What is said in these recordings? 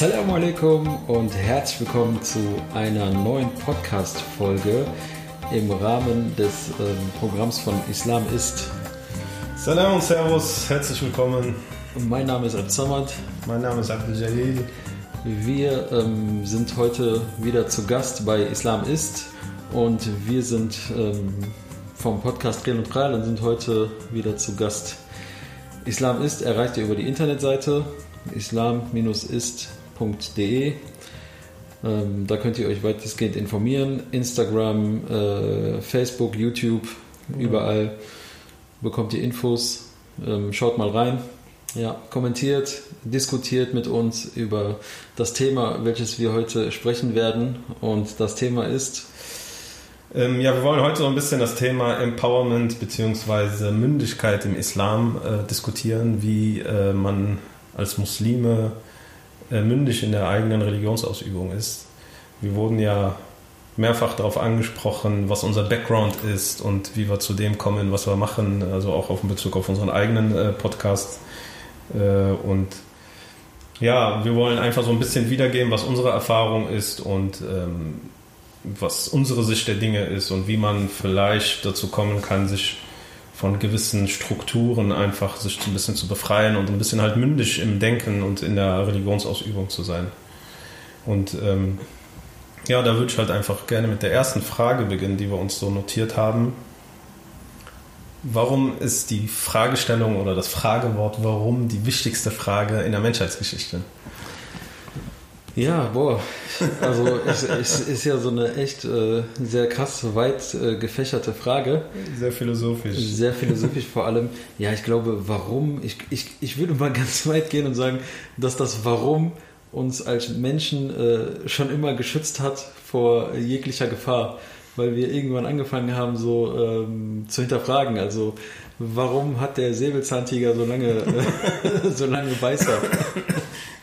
Assalamu alaikum und herzlich willkommen zu einer neuen Podcast-Folge im Rahmen des ähm, Programms von Islam ist. Salam und Servus, herzlich willkommen. Mein Name ist Absamad. Mein Name ist Abdel Jalil. Wir ähm, sind heute wieder zu Gast bei Islam ist und wir sind ähm, vom Podcast Gel und Kral und sind heute wieder zu Gast. Islam ist erreicht ihr über die Internetseite islam-ist.de. Ähm, da könnt ihr euch weitestgehend informieren. Instagram, äh, Facebook, YouTube, mhm. überall bekommt ihr Infos. Ähm, schaut mal rein. Ja, kommentiert, diskutiert mit uns über das Thema, welches wir heute sprechen werden. Und das Thema ist. Ähm, ja, wir wollen heute so ein bisschen das Thema Empowerment bzw. Mündigkeit im Islam äh, diskutieren, wie äh, man als Muslime äh, mündig in der eigenen Religionsausübung ist. Wir wurden ja mehrfach darauf angesprochen, was unser Background ist und wie wir zu dem kommen, was wir machen, also auch auf Bezug auf unseren eigenen äh, Podcast. Äh, und ja, wir wollen einfach so ein bisschen wiedergeben, was unsere Erfahrung ist und ähm, was unsere Sicht der Dinge ist und wie man vielleicht dazu kommen kann, sich von gewissen Strukturen einfach sich ein bisschen zu befreien und ein bisschen halt mündig im Denken und in der Religionsausübung zu sein. Und ähm, ja, da würde ich halt einfach gerne mit der ersten Frage beginnen, die wir uns so notiert haben. Warum ist die Fragestellung oder das Fragewort warum die wichtigste Frage in der Menschheitsgeschichte? Ja, boah. Also es, es ist ja so eine echt äh, sehr krass weit äh, gefächerte Frage. Sehr philosophisch. Sehr philosophisch vor allem. Ja, ich glaube, warum, ich, ich, ich würde mal ganz weit gehen und sagen, dass das Warum uns als Menschen äh, schon immer geschützt hat vor jeglicher Gefahr weil wir irgendwann angefangen haben, so ähm, zu hinterfragen. Also, warum hat der Säbelzahntiger so lange, so lange Beißer?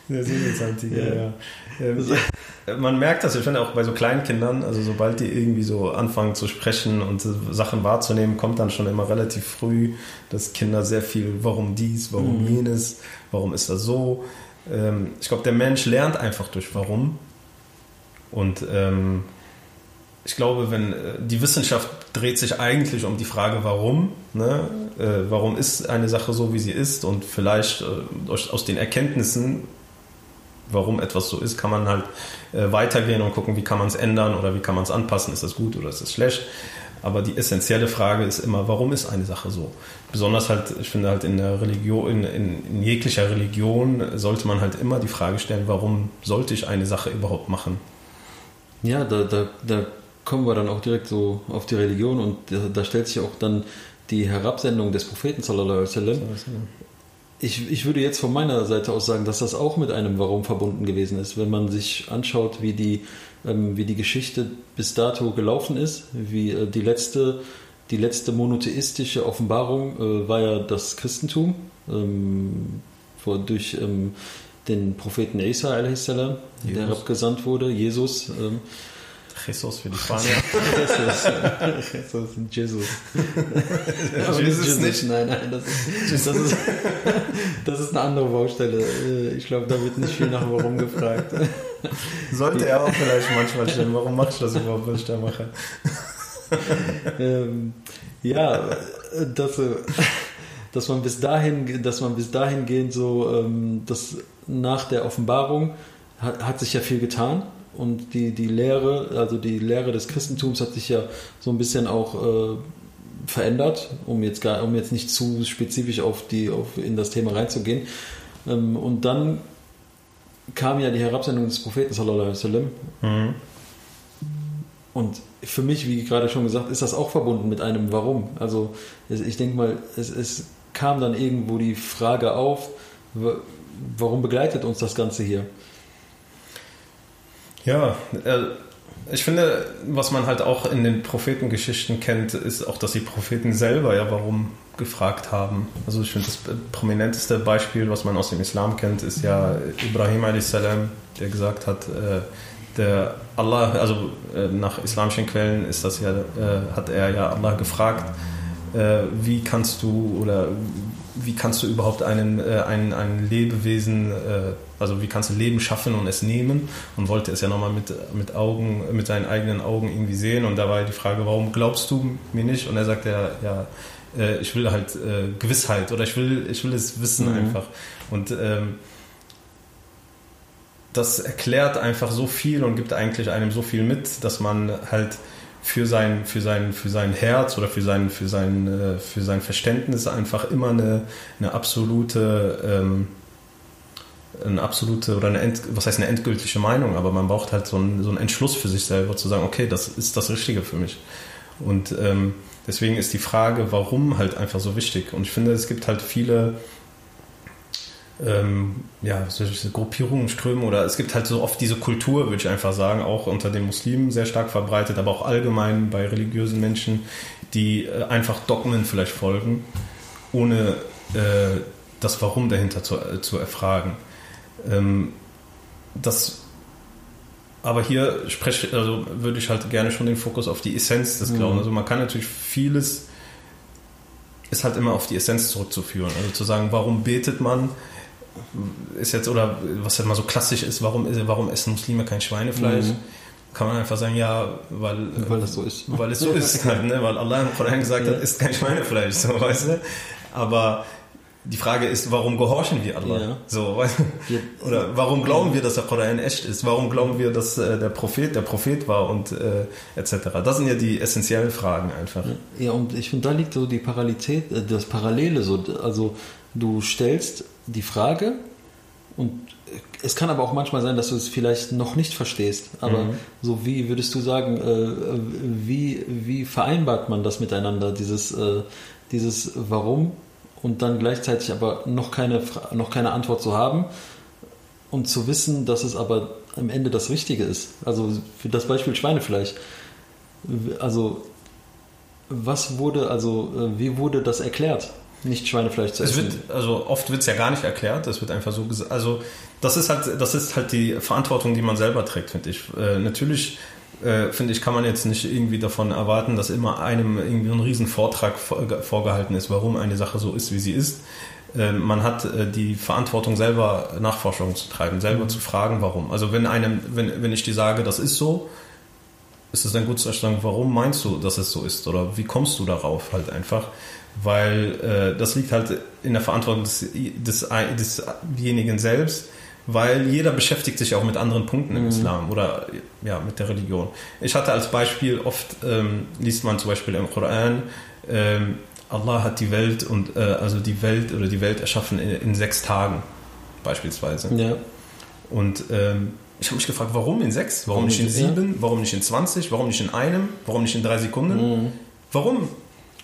Der Säbelzahntiger, ja. ja. Ähm, man merkt das, ich finde auch bei so kleinen Kindern, also sobald die irgendwie so anfangen zu sprechen und Sachen wahrzunehmen, kommt dann schon immer relativ früh, dass Kinder sehr viel, warum dies, warum mhm. jenes, warum ist das so. Ähm, ich glaube, der Mensch lernt einfach durch warum. Und ähm, ich glaube, wenn äh, die Wissenschaft dreht sich eigentlich um die Frage, warum, ne? Äh, warum ist eine Sache so, wie sie ist und vielleicht äh, aus den Erkenntnissen, warum etwas so ist, kann man halt äh, weitergehen und gucken, wie kann man es ändern oder wie kann man es anpassen, ist das gut oder ist das schlecht. Aber die essentielle Frage ist immer, warum ist eine Sache so? Besonders halt, ich finde halt in der Religion, in, in, in jeglicher Religion sollte man halt immer die Frage stellen, warum sollte ich eine Sache überhaupt machen? Ja, da, da, da kommen wir dann auch direkt so auf die Religion und da, da stellt sich auch dann die Herabsendung des Propheten sallallahu alaihi wasallam. Ich, ich würde jetzt von meiner Seite aus sagen, dass das auch mit einem Warum verbunden gewesen ist, wenn man sich anschaut, wie die, ähm, wie die Geschichte bis dato gelaufen ist, wie äh, die letzte die letzte monotheistische Offenbarung äh, war ja das Christentum ähm, vor, durch ähm, den Propheten Isa, der herabgesandt wurde, Jesus. Ähm, Jesus für die Spanier. Jesus. Jesus Jesus. Jesus, Jesus nicht. Nein, nein, das ist, das, ist, das ist eine andere Baustelle. Äh, ich glaube, da wird nicht viel nach warum gefragt. Sollte er auch vielleicht manchmal stellen, warum machst du das überhaupt, was ich da mache? ähm, ja, dass, dass man bis dahin, dass man bis dahin gehend so, ähm, dass nach der Offenbarung hat, hat sich ja viel getan und die, die Lehre, also die Lehre des Christentums hat sich ja so ein bisschen auch äh, verändert, um jetzt, gar, um jetzt nicht zu spezifisch auf die, auf, in das Thema reinzugehen. Ähm, und dann kam ja die Herabsendung des Propheten, sallallahu alaihi wasallam. Mhm. Und für mich, wie gerade schon gesagt, ist das auch verbunden mit einem Warum. Also ich denke mal, es, es kam dann irgendwo die Frage auf, warum begleitet uns das Ganze hier? Ja, äh, ich finde, was man halt auch in den Prophetengeschichten kennt, ist auch, dass die Propheten selber ja warum gefragt haben. Also ich finde, das prominenteste Beispiel, was man aus dem Islam kennt, ist ja Ibrahim a.s., der gesagt hat, äh, der Allah, also äh, nach islamischen Quellen ist das ja, hat er ja Allah gefragt, wie kannst du oder wie kannst du überhaupt einen, äh, ein, ein Lebewesen, äh, also wie kannst du Leben schaffen und es nehmen und wollte es ja nochmal mit, mit Augen, mit seinen eigenen Augen irgendwie sehen und da war die Frage, warum glaubst du mir nicht? Und er sagte ja, ja, äh, ich will halt äh, Gewissheit oder ich will, ich will es wissen mhm. einfach. Und ähm, das erklärt einfach so viel und gibt eigentlich einem so viel mit, dass man halt für sein, für sein, für sein Herz oder für sein, für sein, äh, für sein Verständnis einfach immer eine, eine absolute, ähm, eine absolute oder eine, was heißt eine endgültige Meinung, aber man braucht halt so einen, so einen Entschluss für sich selber zu sagen, okay, das ist das Richtige für mich. Und ähm, deswegen ist die Frage, warum halt einfach so wichtig. Und ich finde, es gibt halt viele ähm, ja, solche Gruppierungen, Ströme oder es gibt halt so oft diese Kultur, würde ich einfach sagen, auch unter den Muslimen sehr stark verbreitet, aber auch allgemein bei religiösen Menschen, die äh, einfach Dogmen vielleicht folgen, ohne äh, das Warum dahinter zu, äh, zu erfragen. Ähm, das aber hier spreche, also würde ich halt gerne schon den Fokus auf die Essenz des Glaubens. Mhm. Also man kann natürlich vieles ist halt immer auf die Essenz zurückzuführen. Also zu sagen, warum betet man? Ist jetzt, oder was halt mal so klassisch ist, warum, warum essen Muslime kein Schweinefleisch? Mhm. Kann man einfach sagen, ja, weil, weil das so ist. Weil es so ist, halt, ne? weil Allah im Koran gesagt ja. hat, isst kein Schweinefleisch, so, weißt du? Aber die Frage ist, warum gehorchen wir Allah? Ja. So, weißt du? Oder warum glauben wir, dass der Koran echt ist? Warum glauben wir, dass äh, der Prophet der Prophet war und äh, etc.? Das sind ja die essentiellen Fragen einfach. Ja, und ich finde, da liegt so die Parallelität, äh, das Parallele so, also du stellst die Frage und es kann aber auch manchmal sein, dass du es vielleicht noch nicht verstehst. Aber mhm. so wie würdest du sagen, äh, wie, wie vereinbart man das miteinander, dieses, äh, dieses Warum und dann gleichzeitig aber noch keine, noch keine Antwort zu haben und zu wissen, dass es aber am Ende das Richtige ist. Also für das Beispiel Schweinefleisch. Also was wurde, also äh, wie wurde das erklärt? Nicht Schweinefleisch zu essen. Es wird, also oft wird es ja gar nicht erklärt, es wird einfach so gesagt. Also das ist halt, das ist halt die Verantwortung, die man selber trägt, finde ich. Äh, natürlich äh, finde ich, kann man jetzt nicht irgendwie davon erwarten, dass immer einem irgendwie ein riesen Vortrag vorgehalten ist, warum eine Sache so ist, wie sie ist. Äh, man hat äh, die Verantwortung selber Nachforschungen zu treiben, selber mhm. zu fragen, warum. Also wenn einem, wenn, wenn ich dir sage, das ist so, ist es dann gut zu erstellen, warum meinst du, dass es so ist? Oder wie kommst du darauf halt einfach? Weil äh, das liegt halt in der Verantwortung des, des, desjenigen selbst, weil jeder beschäftigt sich auch mit anderen Punkten im mhm. Islam oder ja, mit der Religion. Ich hatte als Beispiel, oft ähm, liest man zum Beispiel im Koran, ähm, Allah hat die Welt und äh, also die Welt oder die Welt erschaffen in, in sechs Tagen beispielsweise. Ja. Und ähm, ich habe mich gefragt, warum in sechs? Warum nicht in sieben? Warum nicht in 20? Warum nicht in einem? Warum nicht in drei Sekunden? Mhm. Warum?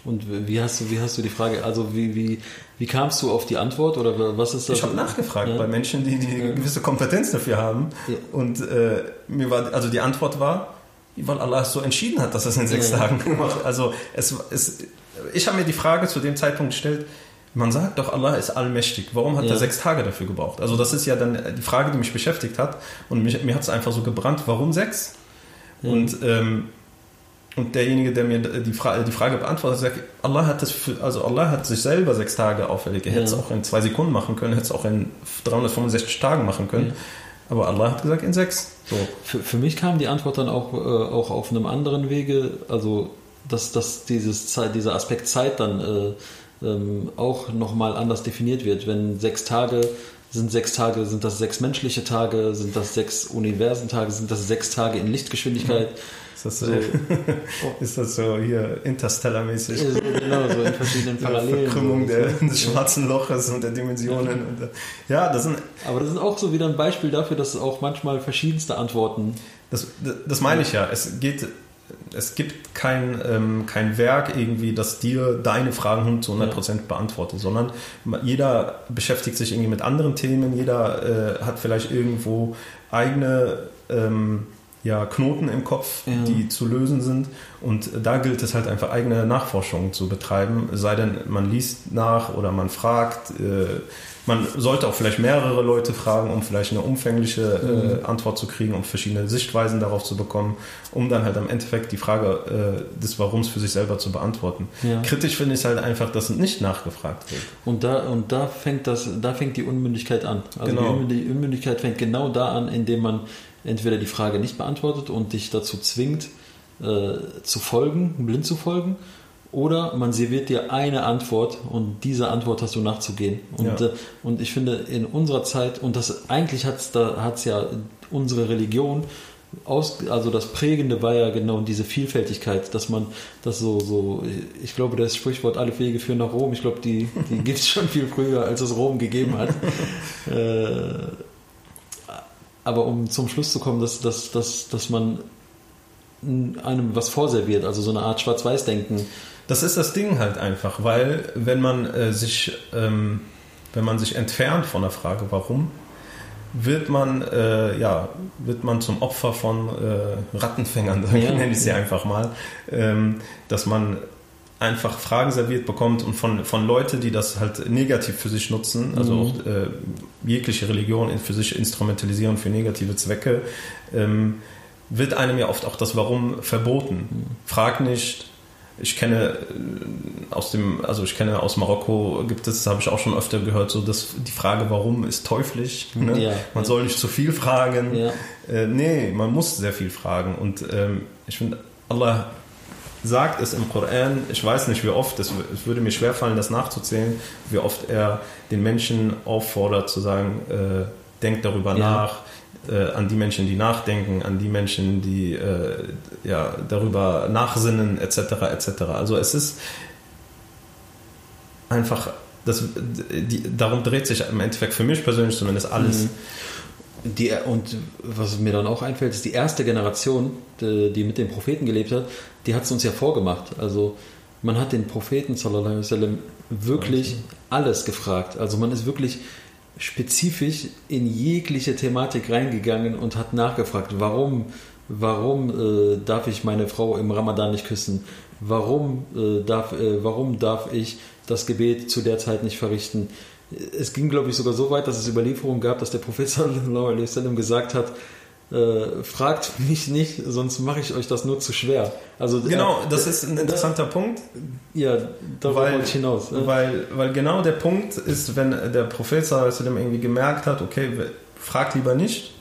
Und wie hast du, wie hast du die Frage, also wie, wie, wie kamst du auf die Antwort oder was ist das? Ich habe nachgefragt ja. bei Menschen, die die ja. gewisse Kompetenz dafür haben. Ja. Und äh, mir war, also die Antwort war, weil Allah es so entschieden hat, dass er es in sechs Tagen macht. Also es, es, ich habe mir die Frage zu dem Zeitpunkt gestellt, man sagt doch, Allah ist allmächtig. Warum hat er sechs Tage dafür gebraucht? Also das ist ja dann die Frage, die mich beschäftigt hat. Und mich, mir hat es einfach so gebrannt, warum sechs? Und ähm, und derjenige, der mir die, Fra die Frage beantwortet, sagt, Allah hat das für, also Allah hat sich selber sechs Tage auferlegt. Er hätte es auch in zwei Sekunden machen können, hätte es auch in 365 Tagen machen können. Ja. Aber Allah hat gesagt in sechs. So. Für, für mich kam die Antwort dann auch, äh, auch auf einem anderen Wege, also dass, dass dieses Zeit, dieser Aspekt Zeit dann äh, ähm, auch nochmal anders definiert wird. Wenn sechs Tage sind sechs Tage, sind das sechs menschliche Tage, sind das sechs Universentage, sind das sechs Tage in Lichtgeschwindigkeit. Mhm. Ist das so, ist das so hier Interstellar-mäßig? Genau, so in verschiedenen Parallelen. Verkrümmung der, des schwarzen Loches und der Dimensionen. Und, ja, das sind. Aber das ist auch so wieder ein Beispiel dafür, dass es auch manchmal verschiedenste Antworten. Das, das meine ich ja. Es geht es gibt kein, ähm, kein Werk irgendwie, das dir deine Fragen zu 100% ja. beantwortet, sondern jeder beschäftigt sich irgendwie mit anderen Themen, jeder äh, hat vielleicht irgendwo eigene ähm, ja, Knoten im Kopf, ja. die zu lösen sind. Und da gilt es halt einfach eigene Nachforschung zu betreiben, sei denn man liest nach oder man fragt. Äh, man sollte auch vielleicht mehrere Leute fragen, um vielleicht eine umfängliche äh, mhm. Antwort zu kriegen, um verschiedene Sichtweisen darauf zu bekommen, um dann halt am Endeffekt die Frage äh, des Warums für sich selber zu beantworten. Ja. Kritisch finde ich halt einfach, dass nicht nachgefragt wird. Und da, und da fängt das, da fängt die Unmündigkeit an. Also genau. die Unmündigkeit fängt genau da an, indem man entweder die Frage nicht beantwortet und dich dazu zwingt, äh, zu folgen, blind zu folgen, oder man serviert dir eine Antwort und dieser Antwort hast du nachzugehen. Und, ja. äh, und ich finde, in unserer Zeit, und das eigentlich hat es da hat's ja unsere Religion, aus, also das Prägende war ja genau diese Vielfältigkeit, dass man das so, so, ich glaube, das Sprichwort alle Wege führen nach Rom, ich glaube, die, die gibt es schon viel früher, als es Rom gegeben hat. äh, aber um zum Schluss zu kommen, dass, dass, dass, dass man einem was vorserviert, also so eine Art Schwarz-Weiß-Denken. Das ist das Ding halt einfach, weil wenn man äh, sich, ähm, wenn man sich entfernt von der Frage, warum, wird man, äh, ja, wird man zum Opfer von äh, Rattenfängern, ja. nenne ich sie einfach mal, ähm, dass man einfach Fragen serviert bekommt und von, von Leuten, die das halt negativ für sich nutzen, also mhm. auch äh, jegliche Religion für sich instrumentalisieren für negative Zwecke, ähm, wird einem ja oft auch das Warum verboten. Mhm. Frag nicht. Ich kenne äh, aus dem, also ich kenne aus Marokko gibt es, habe ich auch schon öfter gehört, so dass die Frage Warum ist teuflisch. Ne? Ja, man ja. soll nicht zu viel fragen. Ja. Äh, nee, man muss sehr viel fragen. Und ähm, ich finde, Allah sagt es im Koran, ich weiß nicht wie oft, es, würde mir schwerfallen, das nachzuzählen, wie oft er den Menschen auffordert zu sagen, äh, denkt darüber ja. nach, äh, an die Menschen, die nachdenken, an die Menschen, die äh, ja, darüber nachsinnen, etc. etc. Also es ist einfach, das, die, darum dreht sich im Endeffekt für mich persönlich zumindest alles. Mhm. Die, und was mir dann auch einfällt, ist die erste Generation, die, die mit dem Propheten gelebt hat, die hat es uns ja vorgemacht. Also man hat den Propheten sallam, wirklich alles gefragt. Also man ist wirklich spezifisch in jegliche Thematik reingegangen und hat nachgefragt, warum, warum äh, darf ich meine Frau im Ramadan nicht küssen? Warum, äh, darf, äh, warum darf ich das Gebet zu der Zeit nicht verrichten? Es ging, glaube ich, sogar so weit, dass es Überlieferungen gab, dass der wasallam gesagt hat, äh, fragt mich nicht, sonst mache ich euch das nur zu schwer. Also genau, äh, das ist ein interessanter da, Punkt. Ja, da wollte ich hinaus. Weil, weil genau der Punkt ist, wenn der Prophet irgendwie gemerkt hat, okay, fragt lieber nicht.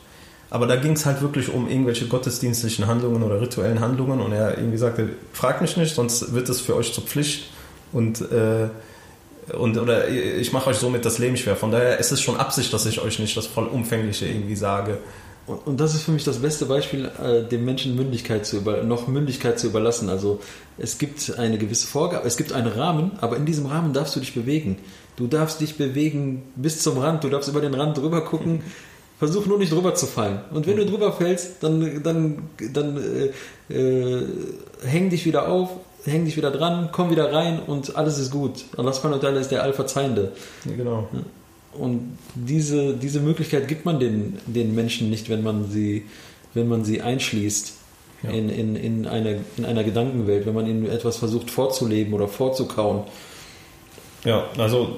Aber da ging es halt wirklich um irgendwelche gottesdienstlichen Handlungen oder rituellen Handlungen und er irgendwie sagte, fragt mich nicht, sonst wird es für euch zur Pflicht und äh, und oder ich mache euch somit das Leben schwer. Von daher ist es schon Absicht, dass ich euch nicht das vollumfängliche irgendwie sage. Und, und das ist für mich das beste Beispiel, äh, dem Menschen Mündigkeit zu über, noch Mündigkeit zu überlassen. Also es gibt eine gewisse Vorgabe, es gibt einen Rahmen, aber in diesem Rahmen darfst du dich bewegen. Du darfst dich bewegen bis zum Rand, du darfst über den Rand drüber gucken. Versuch nur nicht drüber zu fallen. Und wenn du drüber fällst, dann, dann, dann äh, äh, häng dich wieder auf, häng dich wieder dran, komm wieder rein und alles ist gut. Allah subhanahu ist der Allverzeihende. Ja, genau. Und diese, diese Möglichkeit gibt man den, den Menschen nicht, wenn man sie, wenn man sie einschließt ja. in, in, in, eine, in einer Gedankenwelt, wenn man ihnen etwas versucht vorzuleben oder vorzukauen. Ja, also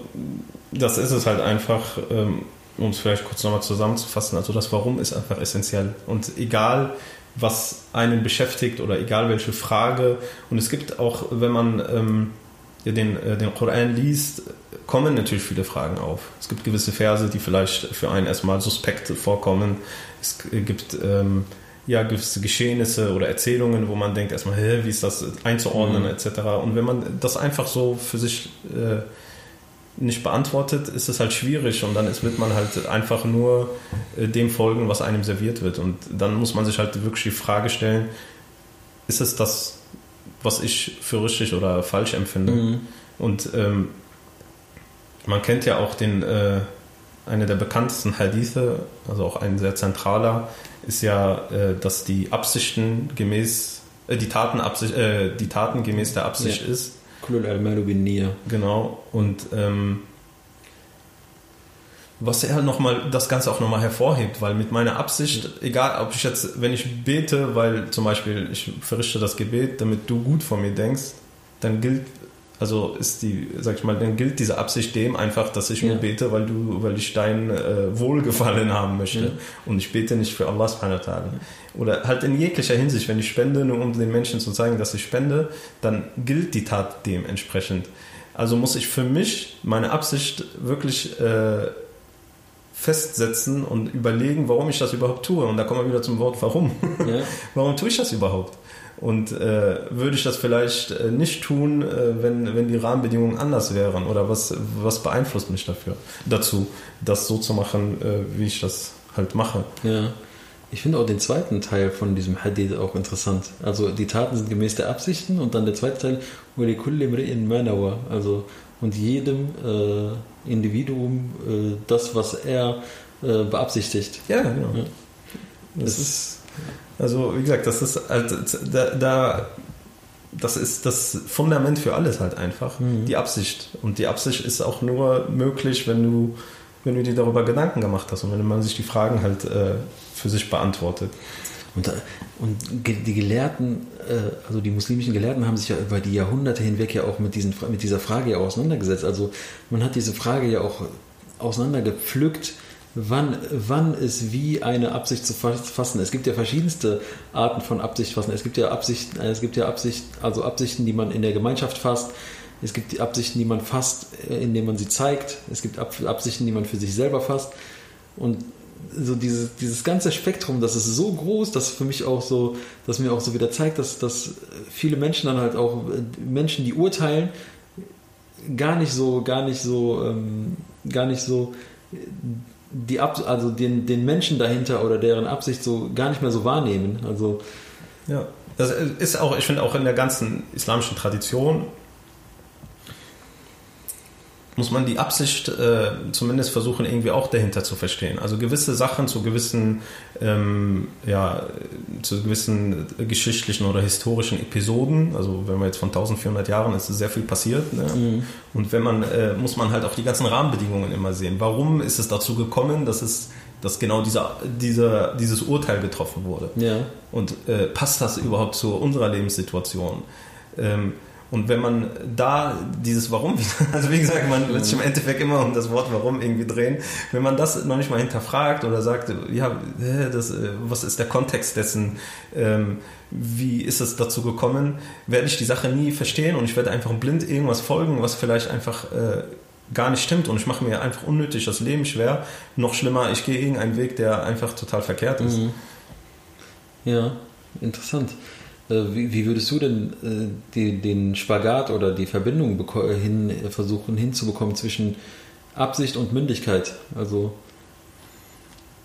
das ist es halt einfach, ähm, um es vielleicht kurz nochmal zusammenzufassen. Also das Warum ist einfach essentiell. Und egal, was einen beschäftigt oder egal welche Frage, und es gibt auch, wenn man ähm, den, äh, den Koran liest, kommen natürlich viele Fragen auf. Es gibt gewisse Verse, die vielleicht für einen erstmal suspekt vorkommen. Es gibt ähm, ja gewisse Geschehnisse oder Erzählungen, wo man denkt erstmal, hä, wie ist das einzuordnen mhm. etc. Und wenn man das einfach so für sich äh, nicht beantwortet, ist es halt schwierig und dann ist, wird man halt einfach nur äh, dem folgen, was einem serviert wird. Und dann muss man sich halt wirklich die Frage stellen, ist es das, was ich für richtig oder falsch empfinde? Mhm. Und ähm, man kennt ja auch den, äh, eine der bekanntesten Hadithe, also auch ein sehr zentraler, ist ja, äh, dass die Absichten gemäß, äh, die, Taten Absicht, äh, die Taten gemäß der Absicht ja. ist. Genau, und ähm, was er nochmal das Ganze auch nochmal hervorhebt, weil mit meiner Absicht, egal ob ich jetzt, wenn ich bete, weil zum Beispiel ich verrichte das Gebet, damit du gut von mir denkst, dann gilt, also ist die, sag ich mal, dann gilt diese Absicht dem einfach, dass ich nur bete, weil du, weil ich dein äh, Wohlgefallen haben möchte. Ja. Und ich bete nicht für Allah subhanahu wa ta'ala. Oder halt in jeglicher Hinsicht, wenn ich spende, nur um den Menschen zu zeigen, dass ich spende, dann gilt die Tat dementsprechend. Also muss ich für mich meine Absicht wirklich äh, festsetzen und überlegen, warum ich das überhaupt tue. Und da kommen wir wieder zum Wort warum. Ja. warum tue ich das überhaupt? Und äh, würde ich das vielleicht äh, nicht tun, äh, wenn, wenn die Rahmenbedingungen anders wären? Oder was, was beeinflusst mich dafür, dazu, das so zu machen, äh, wie ich das halt mache? Ja. Ich finde auch den zweiten Teil von diesem Hadith auch interessant. Also die Taten sind gemäß der Absichten und dann der zweite Teil, also und jedem äh, Individuum äh, das, was er äh, beabsichtigt. Ja, genau. Ja. Das, das ist, also wie gesagt, das ist also, da, da, das ist das Fundament für alles halt einfach, mhm. die Absicht. Und die Absicht ist auch nur möglich, wenn du, wenn du dir darüber Gedanken gemacht hast und wenn man sich die Fragen halt äh, für sich beantwortet. Und, und die Gelehrten, äh, also die muslimischen Gelehrten haben sich ja über die Jahrhunderte hinweg ja auch mit, diesen, mit dieser Frage ja auseinandergesetzt. Also man hat diese Frage ja auch auseinandergepflückt, wann, wann ist wie eine Absicht zu fassen. Es gibt ja verschiedenste Arten von Absicht fassen. Es gibt ja Absichten, es gibt ja Absicht, also Absichten, die man in der Gemeinschaft fasst. Es gibt die Absichten, die man fasst, äh, indem man sie zeigt. Es gibt Absichten, die man für sich selber fasst. Und so dieses, dieses ganze Spektrum, das ist so groß, dass für mich auch so, dass mir auch so wieder zeigt, dass, dass viele Menschen dann halt auch, Menschen, die urteilen, gar nicht so, gar nicht so, ähm, gar nicht so die Ab also den, den Menschen dahinter oder deren Absicht so gar nicht mehr so wahrnehmen. Also ja, das ist auch, ich finde auch in der ganzen islamischen Tradition muss man die Absicht äh, zumindest versuchen, irgendwie auch dahinter zu verstehen. Also gewisse Sachen zu gewissen, ähm, ja, zu gewissen geschichtlichen oder historischen Episoden, also wenn man jetzt von 1400 Jahren ist sehr viel passiert. Ne? Mhm. Und wenn man, äh, muss man halt auch die ganzen Rahmenbedingungen immer sehen. Warum ist es dazu gekommen, dass es dass genau dieser, dieser, dieses Urteil getroffen wurde. Ja. Und äh, passt das überhaupt zu unserer Lebenssituation? Ähm, und wenn man da dieses Warum, also wie gesagt, man wird sich im Endeffekt immer um das Wort Warum irgendwie drehen, wenn man das noch nicht mal hinterfragt oder sagt, ja, das, äh, was ist der Kontext dessen, ähm, wie ist es dazu gekommen, werde ich die Sache nie verstehen und ich werde einfach blind irgendwas folgen, was vielleicht einfach äh, gar nicht stimmt und ich mache mir einfach unnötig das Leben schwer. Noch schlimmer, ich gehe irgendeinen Weg, der einfach total verkehrt ist. Mhm. Ja, interessant. Äh, wie, wie, würdest du denn äh, die, den Spagat oder die Verbindung hin, versuchen hinzubekommen zwischen Absicht und Mündigkeit? Also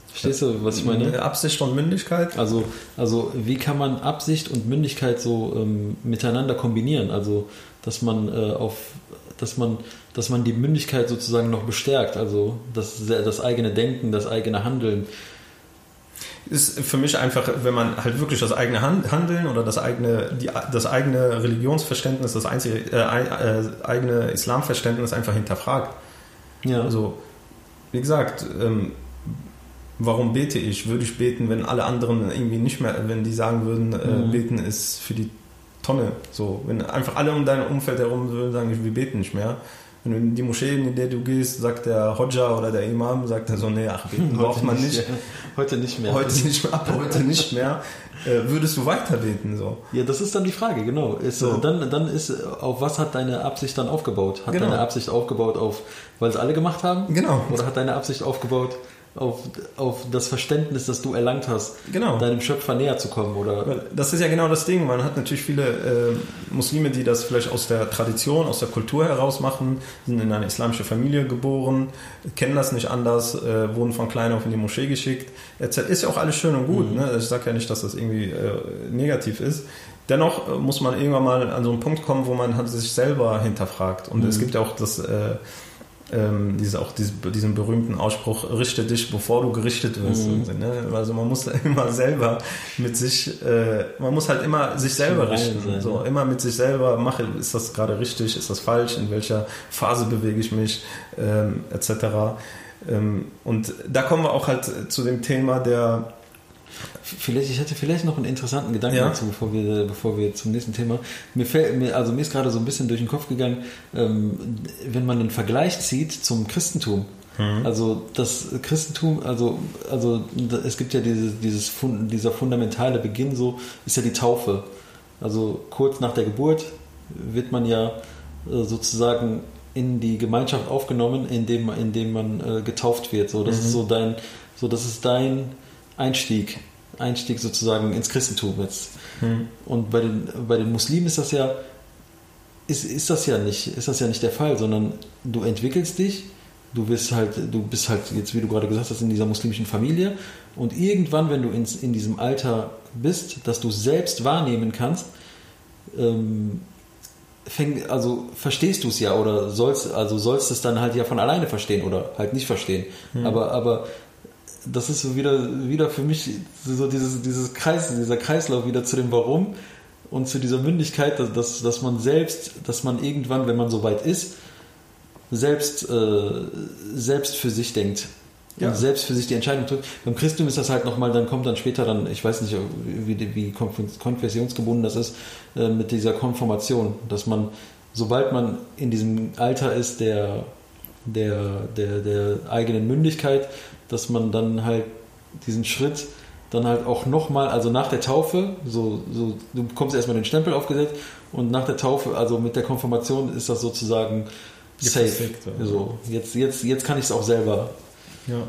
Verstehst du, was ich meine? Äh, Absicht und Mündigkeit? Also, also wie kann man Absicht und Mündigkeit so ähm, miteinander kombinieren? Also, dass man äh, auf, dass man, dass man die Mündigkeit sozusagen noch bestärkt, also das, das eigene Denken, das eigene Handeln ist für mich einfach, wenn man halt wirklich das eigene Handeln oder das eigene, die, das eigene Religionsverständnis, das einzige, äh, äh, eigene Islamverständnis einfach hinterfragt. Ja. Also, wie gesagt, ähm, warum bete ich? Würde ich beten, wenn alle anderen irgendwie nicht mehr, wenn die sagen würden, äh, mhm. beten ist für die Tonne. So, wenn einfach alle um dein Umfeld herum würden sagen, wir beten nicht mehr, wenn du in die Moschee, in der du gehst, sagt der Hodja oder der Imam, sagt er so, nee, ach, beten braucht man nicht. Heute nicht mehr. Heute nicht mehr, ab heute nicht mehr. Äh, würdest du weiter beten? So? Ja, das ist dann die Frage, genau. Ist, so. dann, dann ist, auf was hat deine Absicht dann aufgebaut? Hat genau. deine Absicht aufgebaut auf, weil es alle gemacht haben? Genau. Oder hat deine Absicht aufgebaut auf, auf das Verständnis, das du erlangt hast, genau. deinem Schöpfer näher zu kommen. Oder? Das ist ja genau das Ding. Man hat natürlich viele äh, Muslime, die das vielleicht aus der Tradition, aus der Kultur heraus machen, sind in eine islamische Familie geboren, kennen das nicht anders, äh, wurden von klein auf in die Moschee geschickt. Ist ja auch alles schön und gut. Mhm. Ne? Ich sage ja nicht, dass das irgendwie äh, negativ ist. Dennoch äh, muss man irgendwann mal an so einen Punkt kommen, wo man halt sich selber hinterfragt. Und mhm. es gibt ja auch das äh, ähm, dieses, auch diese, diesen berühmten Ausspruch, richte dich, bevor du gerichtet wirst. Mhm. Ne? Also man muss immer selber mit sich, äh, man muss halt immer sich selber richten. Sein, so, immer mit sich selber mache, ist das gerade richtig, ist das falsch, in welcher Phase bewege ich mich, ähm, etc. Ähm, und da kommen wir auch halt zu dem Thema der Vielleicht, ich hätte vielleicht noch einen interessanten Gedanken ja. dazu, bevor wir, bevor wir zum nächsten Thema. Mir fällt, mir, also mir ist gerade so ein bisschen durch den Kopf gegangen, ähm, wenn man einen Vergleich zieht zum Christentum. Mhm. Also das Christentum, also, also es gibt ja diese, dieses, dieser fundamentale Beginn, so ist ja die Taufe. Also kurz nach der Geburt wird man ja äh, sozusagen in die Gemeinschaft aufgenommen, indem, indem man äh, getauft wird. So, das mhm. ist so dein, so das ist dein Einstieg, Einstieg sozusagen ins Christentum jetzt. Mhm. Und bei den, bei den Muslimen ist das ja, ist, ist das ja nicht, ist das ja nicht der Fall, sondern du entwickelst dich, du bist halt, du bist halt jetzt, wie du gerade gesagt hast, in dieser muslimischen Familie und irgendwann, wenn du ins, in diesem Alter bist, dass du selbst wahrnehmen kannst, ähm, fäng, also verstehst du es ja oder sollst, also sollst es dann halt ja von alleine verstehen oder halt nicht verstehen. Mhm. Aber, aber das ist so wieder, wieder für mich so dieses, dieses Kreis, dieser Kreislauf wieder zu dem Warum und zu dieser Mündigkeit, dass, dass man selbst, dass man irgendwann, wenn man so weit ist, selbst, äh, selbst für sich denkt. Ja. Und selbst für sich die Entscheidung trifft. Beim Christentum ist das halt nochmal, dann kommt dann später dann, ich weiß nicht, wie, wie konfessionsgebunden das ist, äh, mit dieser Konformation, dass man, sobald man in diesem Alter ist der, der, der, der eigenen Mündigkeit, dass man dann halt diesen Schritt dann halt auch nochmal, also nach der Taufe, so, so, du bekommst erstmal den Stempel aufgesetzt und nach der Taufe, also mit der Konfirmation ist das sozusagen safe. So, jetzt, jetzt, jetzt kann ich es auch selber. Ja.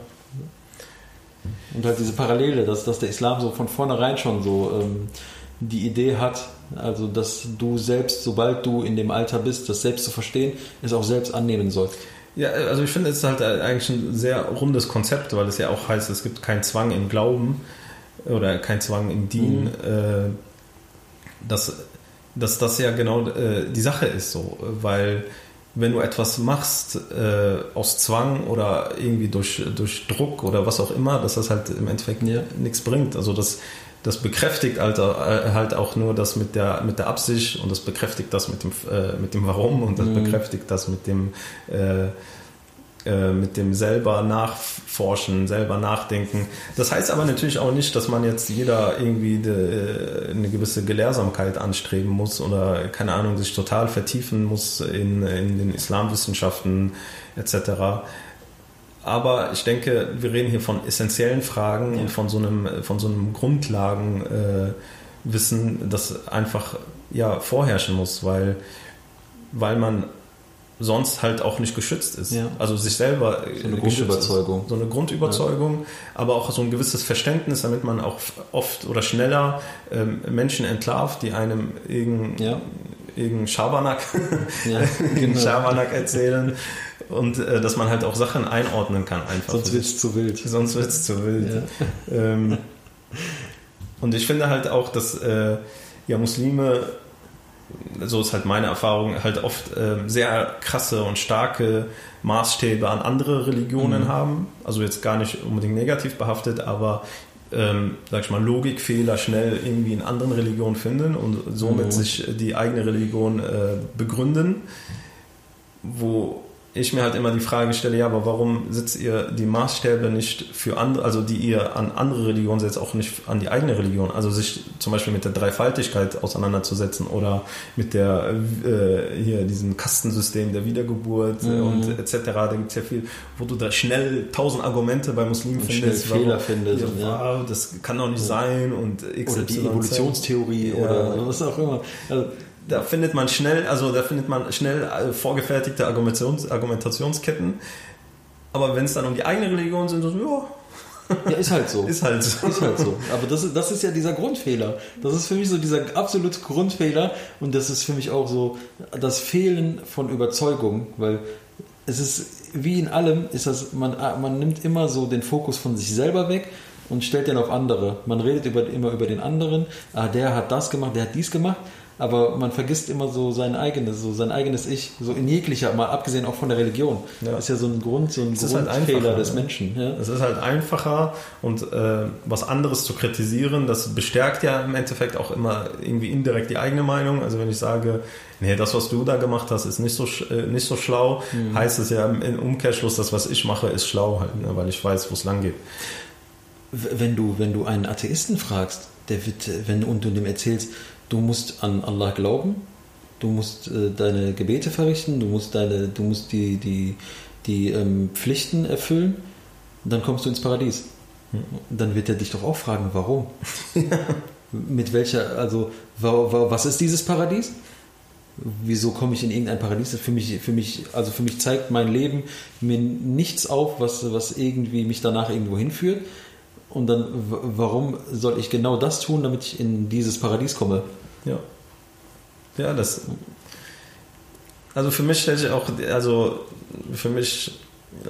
Und halt diese Parallele, dass, dass der Islam so von vornherein schon so ähm, die Idee hat, also dass du selbst, sobald du in dem Alter bist, das selbst zu verstehen, es auch selbst annehmen sollst. Ja, also ich finde, es ist halt eigentlich ein sehr rundes Konzept, weil es ja auch heißt, es gibt keinen Zwang im Glauben oder keinen Zwang im Dienen. Mhm. Äh, dass, dass das ja genau äh, die Sache ist so, weil wenn du etwas machst äh, aus Zwang oder irgendwie durch, durch Druck oder was auch immer, dass das halt im Endeffekt ja. nichts bringt. Also das, das bekräftigt halt, halt auch nur das mit der, mit der Absicht und das bekräftigt das mit dem, äh, mit dem Warum und das mhm. bekräftigt das mit dem, äh, äh, mit dem selber nachforschen, selber nachdenken. Das heißt aber natürlich auch nicht, dass man jetzt jeder irgendwie de, eine gewisse Gelehrsamkeit anstreben muss oder keine Ahnung, sich total vertiefen muss in, in den Islamwissenschaften etc. Aber ich denke, wir reden hier von essentiellen Fragen ja. und von so einem, von so einem Grundlagenwissen, äh, das einfach ja, vorherrschen muss, weil, weil man sonst halt auch nicht geschützt ist. Ja. Also sich selber so eine Grundüberzeugung. Ist. So eine Grundüberzeugung, ja. aber auch so ein gewisses Verständnis, damit man auch oft oder schneller ähm, Menschen entlarvt, die einem irgendeinen ja. irgendein Schabernack, ja, genau. Schabernack erzählen und äh, dass man halt auch Sachen einordnen kann einfach. Sonst wird es zu wild. Sonst wird es zu wild. Ja. Ähm, und ich finde halt auch, dass äh, ja Muslime, so ist halt meine Erfahrung, halt oft äh, sehr krasse und starke Maßstäbe an andere Religionen mhm. haben. Also jetzt gar nicht unbedingt negativ behaftet, aber ähm, sag ich mal, Logikfehler schnell irgendwie in anderen Religionen finden und somit mhm. sich die eigene Religion äh, begründen, wo ich mir halt immer die Frage stelle, ja, aber warum setzt ihr die Maßstäbe nicht für andere, also die ihr an andere Religionen setzt, auch nicht an die eigene Religion? Also sich zum Beispiel mit der Dreifaltigkeit auseinanderzusetzen oder mit der, äh, hier, diesem Kastensystem der Wiedergeburt mhm. und etc. Da gibt es ja viel, wo du da schnell tausend Argumente bei Muslimen und findest. Fehler warum, findest. Ja, ja, das kann doch nicht ja. sein und X, Oder die Evolutionstheorie oder was auch immer. Also, da findet man schnell, also da findet man schnell äh, vorgefertigte Argumentations Argumentationsketten. Aber wenn es dann um die eigene Religion sind, so, ja. Ja, ist halt so. ist halt so. Ist halt so. Aber das ist, das ist ja dieser Grundfehler. Das ist für mich so dieser absolute Grundfehler und das ist für mich auch so das Fehlen von Überzeugung, weil es ist wie in allem, ist das, man, man nimmt immer so den Fokus von sich selber weg und stellt den auf andere. Man redet über, immer über den anderen, ah, der hat das gemacht, der hat dies gemacht aber man vergisst immer so sein eigenes, so sein eigenes Ich, so in jeglicher, mal abgesehen auch von der Religion. Ja. Das ist ja so ein Grund, so ein Grundfehler halt des Menschen. Ja? Es ist halt einfacher und äh, was anderes zu kritisieren, das bestärkt ja im Endeffekt auch immer irgendwie indirekt die eigene Meinung. Also wenn ich sage, nee, das, was du da gemacht hast, ist nicht so, äh, nicht so schlau, mhm. heißt es ja im Umkehrschluss, das, was ich mache, ist schlau halt, ne? weil ich weiß, wo es lang geht. Wenn du, wenn du einen Atheisten fragst, der wird, wenn und du dem erzählst, du musst an Allah glauben, du musst äh, deine Gebete verrichten, du musst deine, du musst die, die, die ähm, Pflichten erfüllen, dann kommst du ins Paradies. Hm. Dann wird er dich doch auch fragen, warum? Mit welcher, also was ist dieses Paradies? Wieso komme ich in irgendein Paradies? Für mich, für mich, also für mich zeigt mein Leben mir nichts auf, was, was irgendwie mich danach irgendwo hinführt. Und dann, warum soll ich genau das tun, damit ich in dieses Paradies komme? Ja. Ja, das. Also für mich stellt sich auch, also für mich,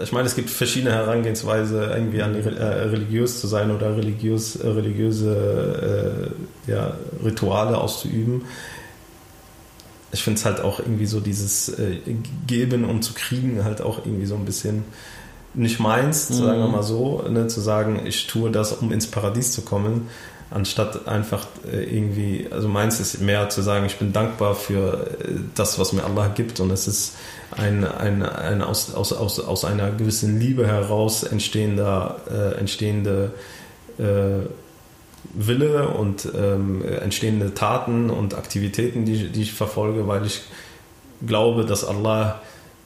ich meine, es gibt verschiedene Herangehensweise, irgendwie an äh, religiös zu sein oder religiös, äh, religiöse äh, ja, Rituale auszuüben. Ich finde es halt auch irgendwie so dieses äh, Geben und zu kriegen halt auch irgendwie so ein bisschen nicht meins, mhm. sagen wir mal so, ne, zu sagen, ich tue das, um ins Paradies zu kommen, anstatt einfach äh, irgendwie, also meins ist mehr zu sagen, ich bin dankbar für äh, das, was mir Allah gibt und es ist ein, ein, ein aus, aus, aus, aus einer gewissen Liebe heraus entstehender, äh, entstehende äh, Wille und ähm, entstehende Taten und Aktivitäten, die, die ich verfolge, weil ich glaube, dass Allah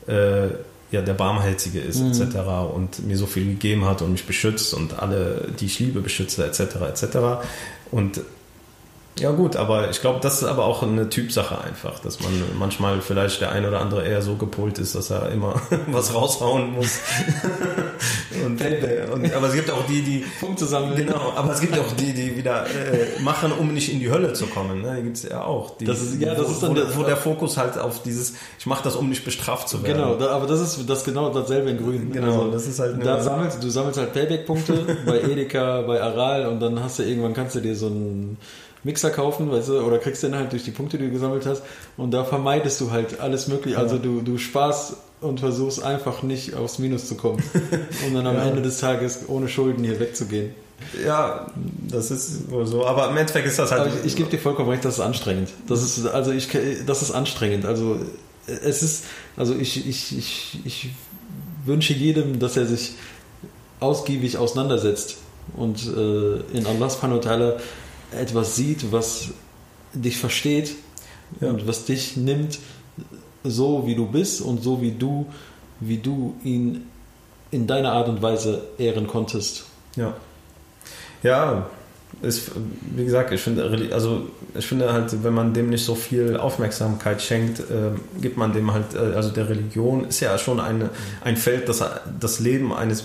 äh, ja, der Barmherzige ist, mhm. etc. und mir so viel gegeben hat und mich beschützt und alle, die ich liebe, beschütze, etc. etc. Und ja gut, aber ich glaube, das ist aber auch eine Typsache einfach, dass man manchmal vielleicht der ein oder andere eher so gepolt ist, dass er immer was raushauen muss. und, und, aber es gibt auch die, die Punkte sammeln. Genau, aber es gibt auch die, die wieder äh, machen, um nicht in die Hölle zu kommen. Ne? Die gibt es ja auch. Die, das ist, ja, das wo, ist dann wo, der, wo der Fokus halt auf dieses, ich mache das, um nicht bestraft zu werden. Genau, aber das ist das genau dasselbe in Grün. Genau, also, das ist halt. Da sammelst du sammelst halt Payback-Punkte bei Edeka, bei Aral und dann hast du irgendwann kannst du dir so ein Mixer kaufen, weißt du, oder kriegst den halt durch die Punkte, die du gesammelt hast. Und da vermeidest du halt alles mögliche. Also du, du sparst und versuchst einfach nicht aufs Minus zu kommen. Und dann am ja. Ende des Tages ohne Schulden hier wegzugehen. Ja, das ist wohl so. Aber im Endeffekt ist das halt. Ich, ich gebe dir vollkommen recht, das ist anstrengend. Das ist, also ich, das ist anstrengend. Also es ist, also ich, ich, ich, ich wünsche jedem, dass er sich ausgiebig auseinandersetzt und äh, in Allah subhanahu wa ta'ala etwas sieht, was dich versteht ja. und was dich nimmt, so wie du bist und so wie du, wie du ihn in deiner Art und Weise ehren konntest. Ja. Ja, ist, wie gesagt, ich finde, also ich finde halt, wenn man dem nicht so viel Aufmerksamkeit schenkt, äh, gibt man dem halt, äh, also der Religion ist ja schon eine, ein Feld, das das Leben eines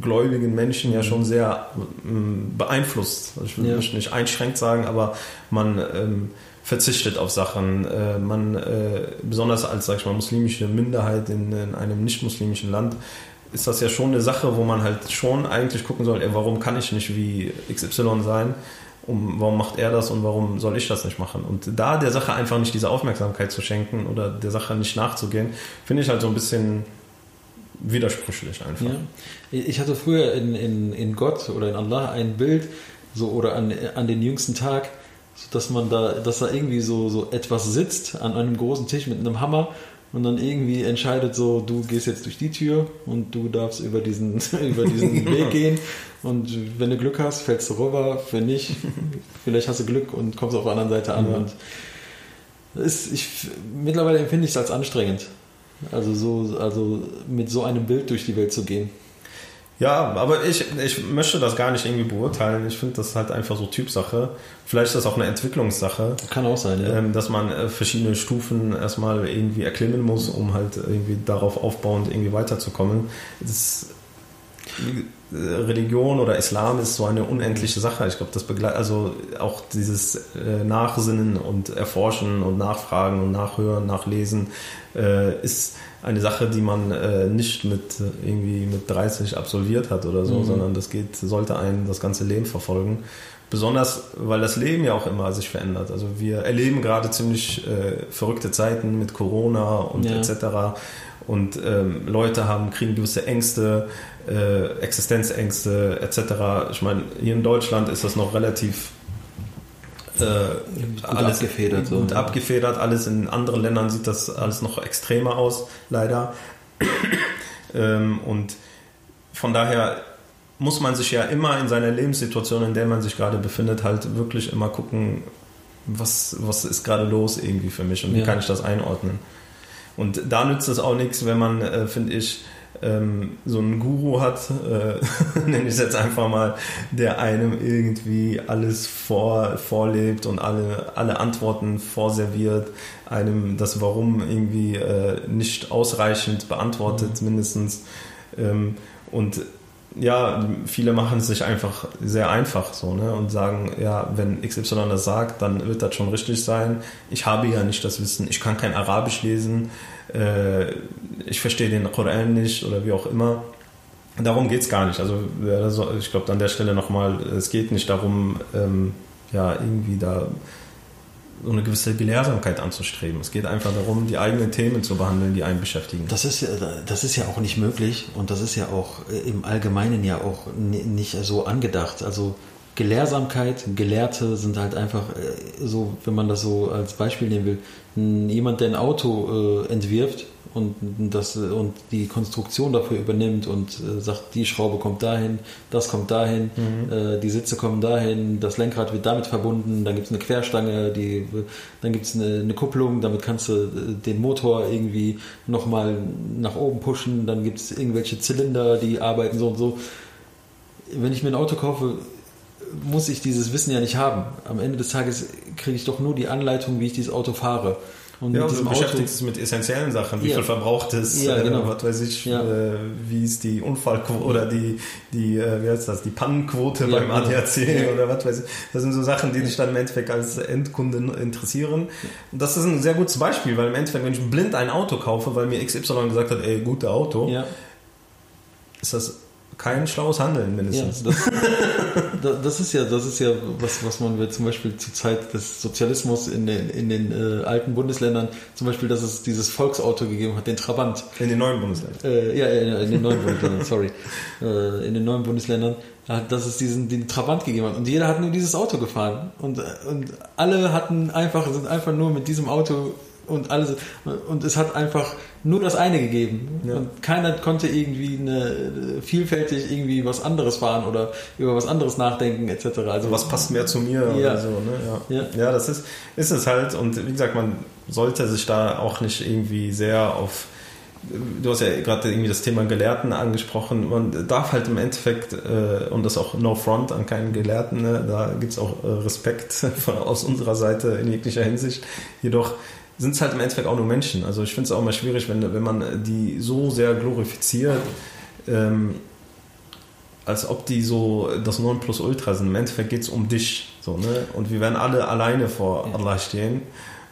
gläubigen Menschen ja schon sehr ähm, beeinflusst. Also ich will ja. nicht einschränkt sagen, aber man ähm, verzichtet auf Sachen. Äh, man, äh, besonders als, sag ich mal, muslimische Minderheit in, in, einem nicht-muslimischen Land, ist das ja schon eine Sache, wo man halt schon eigentlich gucken soll, ey, warum kann ich nicht wie XY sein? Um, warum macht er das und warum soll ich das nicht machen? Und da der Sache einfach nicht diese Aufmerksamkeit zu schenken oder der Sache nicht nachzugehen, finde ich halt so ein bisschen widersprüchlich einfach. Ja. Ich hatte früher in, in, in Gott oder in Allah ein Bild, so oder an, an den jüngsten Tag, so dass man da, dass da irgendwie so, so etwas sitzt an einem großen Tisch mit einem Hammer und dann irgendwie entscheidet so, du gehst jetzt durch die Tür und du darfst über diesen, über diesen Weg gehen und wenn du Glück hast, fällst du rüber, wenn nicht, vielleicht hast du Glück und kommst auf der anderen Seite an ja. und ist, ich, mittlerweile empfinde ich es als anstrengend. Also so, also mit so einem Bild durch die Welt zu gehen. Ja, aber ich, ich möchte das gar nicht irgendwie beurteilen. Ich finde das halt einfach so Typsache. Vielleicht ist das auch eine Entwicklungssache. Kann auch sein, ja. Ähm, dass man äh, verschiedene Stufen erstmal irgendwie erklimmen muss, um halt irgendwie darauf aufbauend irgendwie weiterzukommen. Das, Religion oder Islam ist so eine unendliche Sache. Ich glaube, das begleitet also auch dieses äh, Nachsinnen und Erforschen und Nachfragen und Nachhören, Nachlesen äh, ist eine Sache, die man äh, nicht mit irgendwie mit 30 absolviert hat oder so, mhm. sondern das geht, sollte einen das ganze Leben verfolgen. Besonders, weil das Leben ja auch immer sich verändert. Also wir erleben gerade ziemlich äh, verrückte Zeiten mit Corona und ja. etc. Und ähm, Leute haben, kriegen gewisse Ängste, äh, Existenzängste etc. Ich meine, hier in Deutschland ist das noch relativ äh, gut alles abgefedert. Gut so, abgefedert. Alles in anderen Ländern sieht das alles noch extremer aus, leider. ähm, und von daher muss man sich ja immer in seiner Lebenssituation, in der man sich gerade befindet, halt wirklich immer gucken, was, was ist gerade los irgendwie für mich und wie ja. kann ich das einordnen. Und da nützt es auch nichts, wenn man, äh, finde ich, ähm, so einen Guru hat, äh, nenne ich es jetzt einfach mal, der einem irgendwie alles vor, vorlebt und alle, alle Antworten vorserviert, einem das Warum irgendwie äh, nicht ausreichend beantwortet, mhm. mindestens. Ähm, und ja, viele machen es sich einfach sehr einfach so ne? und sagen, ja, wenn XY das sagt, dann wird das schon richtig sein. Ich habe ja nicht das Wissen, ich kann kein Arabisch lesen, äh, ich verstehe den Koran nicht oder wie auch immer. Darum geht es gar nicht. Also ich glaube an der Stelle nochmal, es geht nicht darum, ähm, ja, irgendwie da so eine gewisse Gelehrsamkeit anzustreben. Es geht einfach darum, die eigenen Themen zu behandeln, die einen beschäftigen. Das ist, das ist ja auch nicht möglich und das ist ja auch im Allgemeinen ja auch nicht so angedacht. Also Gelehrsamkeit, Gelehrte sind halt einfach äh, so, wenn man das so als Beispiel nehmen will, jemand, der ein Auto äh, entwirft und, das, und die Konstruktion dafür übernimmt und äh, sagt, die Schraube kommt dahin, das kommt dahin, mhm. äh, die Sitze kommen dahin, das Lenkrad wird damit verbunden, dann gibt es eine Querstange, die, dann gibt es eine, eine, Kupplung, damit kannst du äh, den Motor irgendwie nochmal nach oben pushen, dann gibt es irgendwelche Zylinder, die arbeiten so und so. Wenn ich mir ein Auto kaufe, muss ich dieses Wissen ja nicht haben. Am Ende des Tages kriege ich doch nur die Anleitung, wie ich dieses Auto fahre. Und ja, du beschäftigst dich mit essentiellen Sachen, wie ja. viel verbraucht es, ja, genau. äh, was weiß ich, ja. äh, wie ist die Unfallquote oder die, die äh, wie heißt das, die Pannenquote beim genau. ADAC oder was weiß ich. Das sind so Sachen, die dich dann im Endeffekt als Endkunde interessieren. Und das ist ein sehr gutes Beispiel, weil im Endeffekt, wenn ich blind ein Auto kaufe, weil mir XY gesagt hat, ey, gute Auto, ist das kein schlaues Handeln mindestens. Ja, das, das, ist ja, das ist ja was, was man zum Beispiel zur Zeit des Sozialismus in den, in den äh, alten Bundesländern, zum Beispiel, dass es dieses Volksauto gegeben hat, den Trabant. In den neuen Bundesländern. Äh, ja, in, den neuen Bundesländern, sorry. Äh, in den neuen Bundesländern, dass es diesen den Trabant gegeben hat. Und jeder hat nur dieses Auto gefahren. Und, und alle hatten einfach, sind einfach nur mit diesem Auto und alles und es hat einfach nur das eine gegeben ja. und keiner konnte irgendwie eine vielfältig irgendwie was anderes fahren oder über was anderes nachdenken etc. Also was passt mehr zu mir ja. oder so, ne? Ja. ja. Ja. das ist ist es halt und wie gesagt, man sollte sich da auch nicht irgendwie sehr auf Du hast ja gerade irgendwie das Thema Gelehrten angesprochen. Man darf halt im Endeffekt, äh, und das auch no front an keinen Gelehrten, ne? da gibt es auch äh, Respekt von, aus unserer Seite in jeglicher Hinsicht. Jedoch sind es halt im Endeffekt auch nur Menschen. Also ich finde es auch mal schwierig, wenn, wenn man die so sehr glorifiziert, ähm, als ob die so das Nonplusultra sind. Im Endeffekt geht es um dich. So, ne? Und wir werden alle alleine vor ja. Allah stehen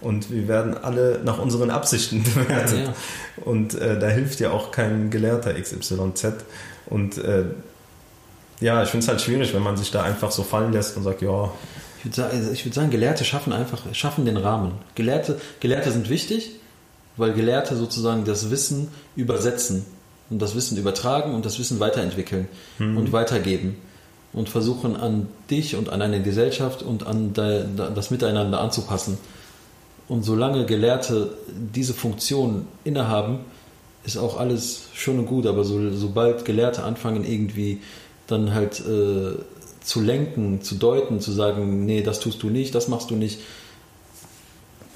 und wir werden alle nach unseren Absichten bewertet. Ja. Und äh, da hilft ja auch kein Gelehrter XYZ. Und äh, ja, ich finde es halt schwierig, wenn man sich da einfach so fallen lässt und sagt, ja, ich würde sagen, also würd sagen, Gelehrte schaffen einfach, schaffen den Rahmen. Gelehrte, Gelehrte sind wichtig, weil Gelehrte sozusagen das Wissen übersetzen und das Wissen übertragen und das Wissen weiterentwickeln mhm. und weitergeben und versuchen an dich und an eine Gesellschaft und an das Miteinander anzupassen. Und solange Gelehrte diese Funktion innehaben, ist auch alles schön und gut, aber so, sobald Gelehrte anfangen, irgendwie dann halt äh, zu lenken, zu deuten, zu sagen, nee, das tust du nicht, das machst du nicht.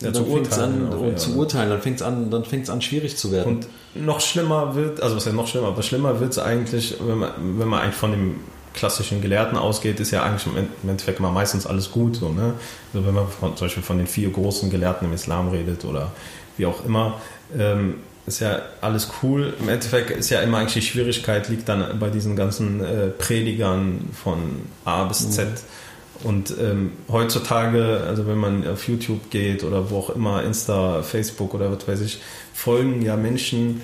Ja, dann fängt es an, auch, ja. zu urteilen, dann fängt es an, dann fängt an, schwierig zu werden. Und noch schlimmer wird, also was ja noch schlimmer, aber schlimmer wird es eigentlich, wenn man, wenn man eigentlich von dem klassischen Gelehrten ausgeht, ist ja eigentlich im Endeffekt immer meistens alles gut. So, ne? Also wenn man von, zum Beispiel von den vier großen Gelehrten im Islam redet oder wie auch immer, ähm, ist ja alles cool. Im Endeffekt ist ja immer eigentlich die Schwierigkeit, liegt dann bei diesen ganzen äh, Predigern von A bis Z. Mhm. Und ähm, heutzutage, also wenn man auf YouTube geht oder wo auch immer, Insta, Facebook oder was weiß ich, folgen ja Menschen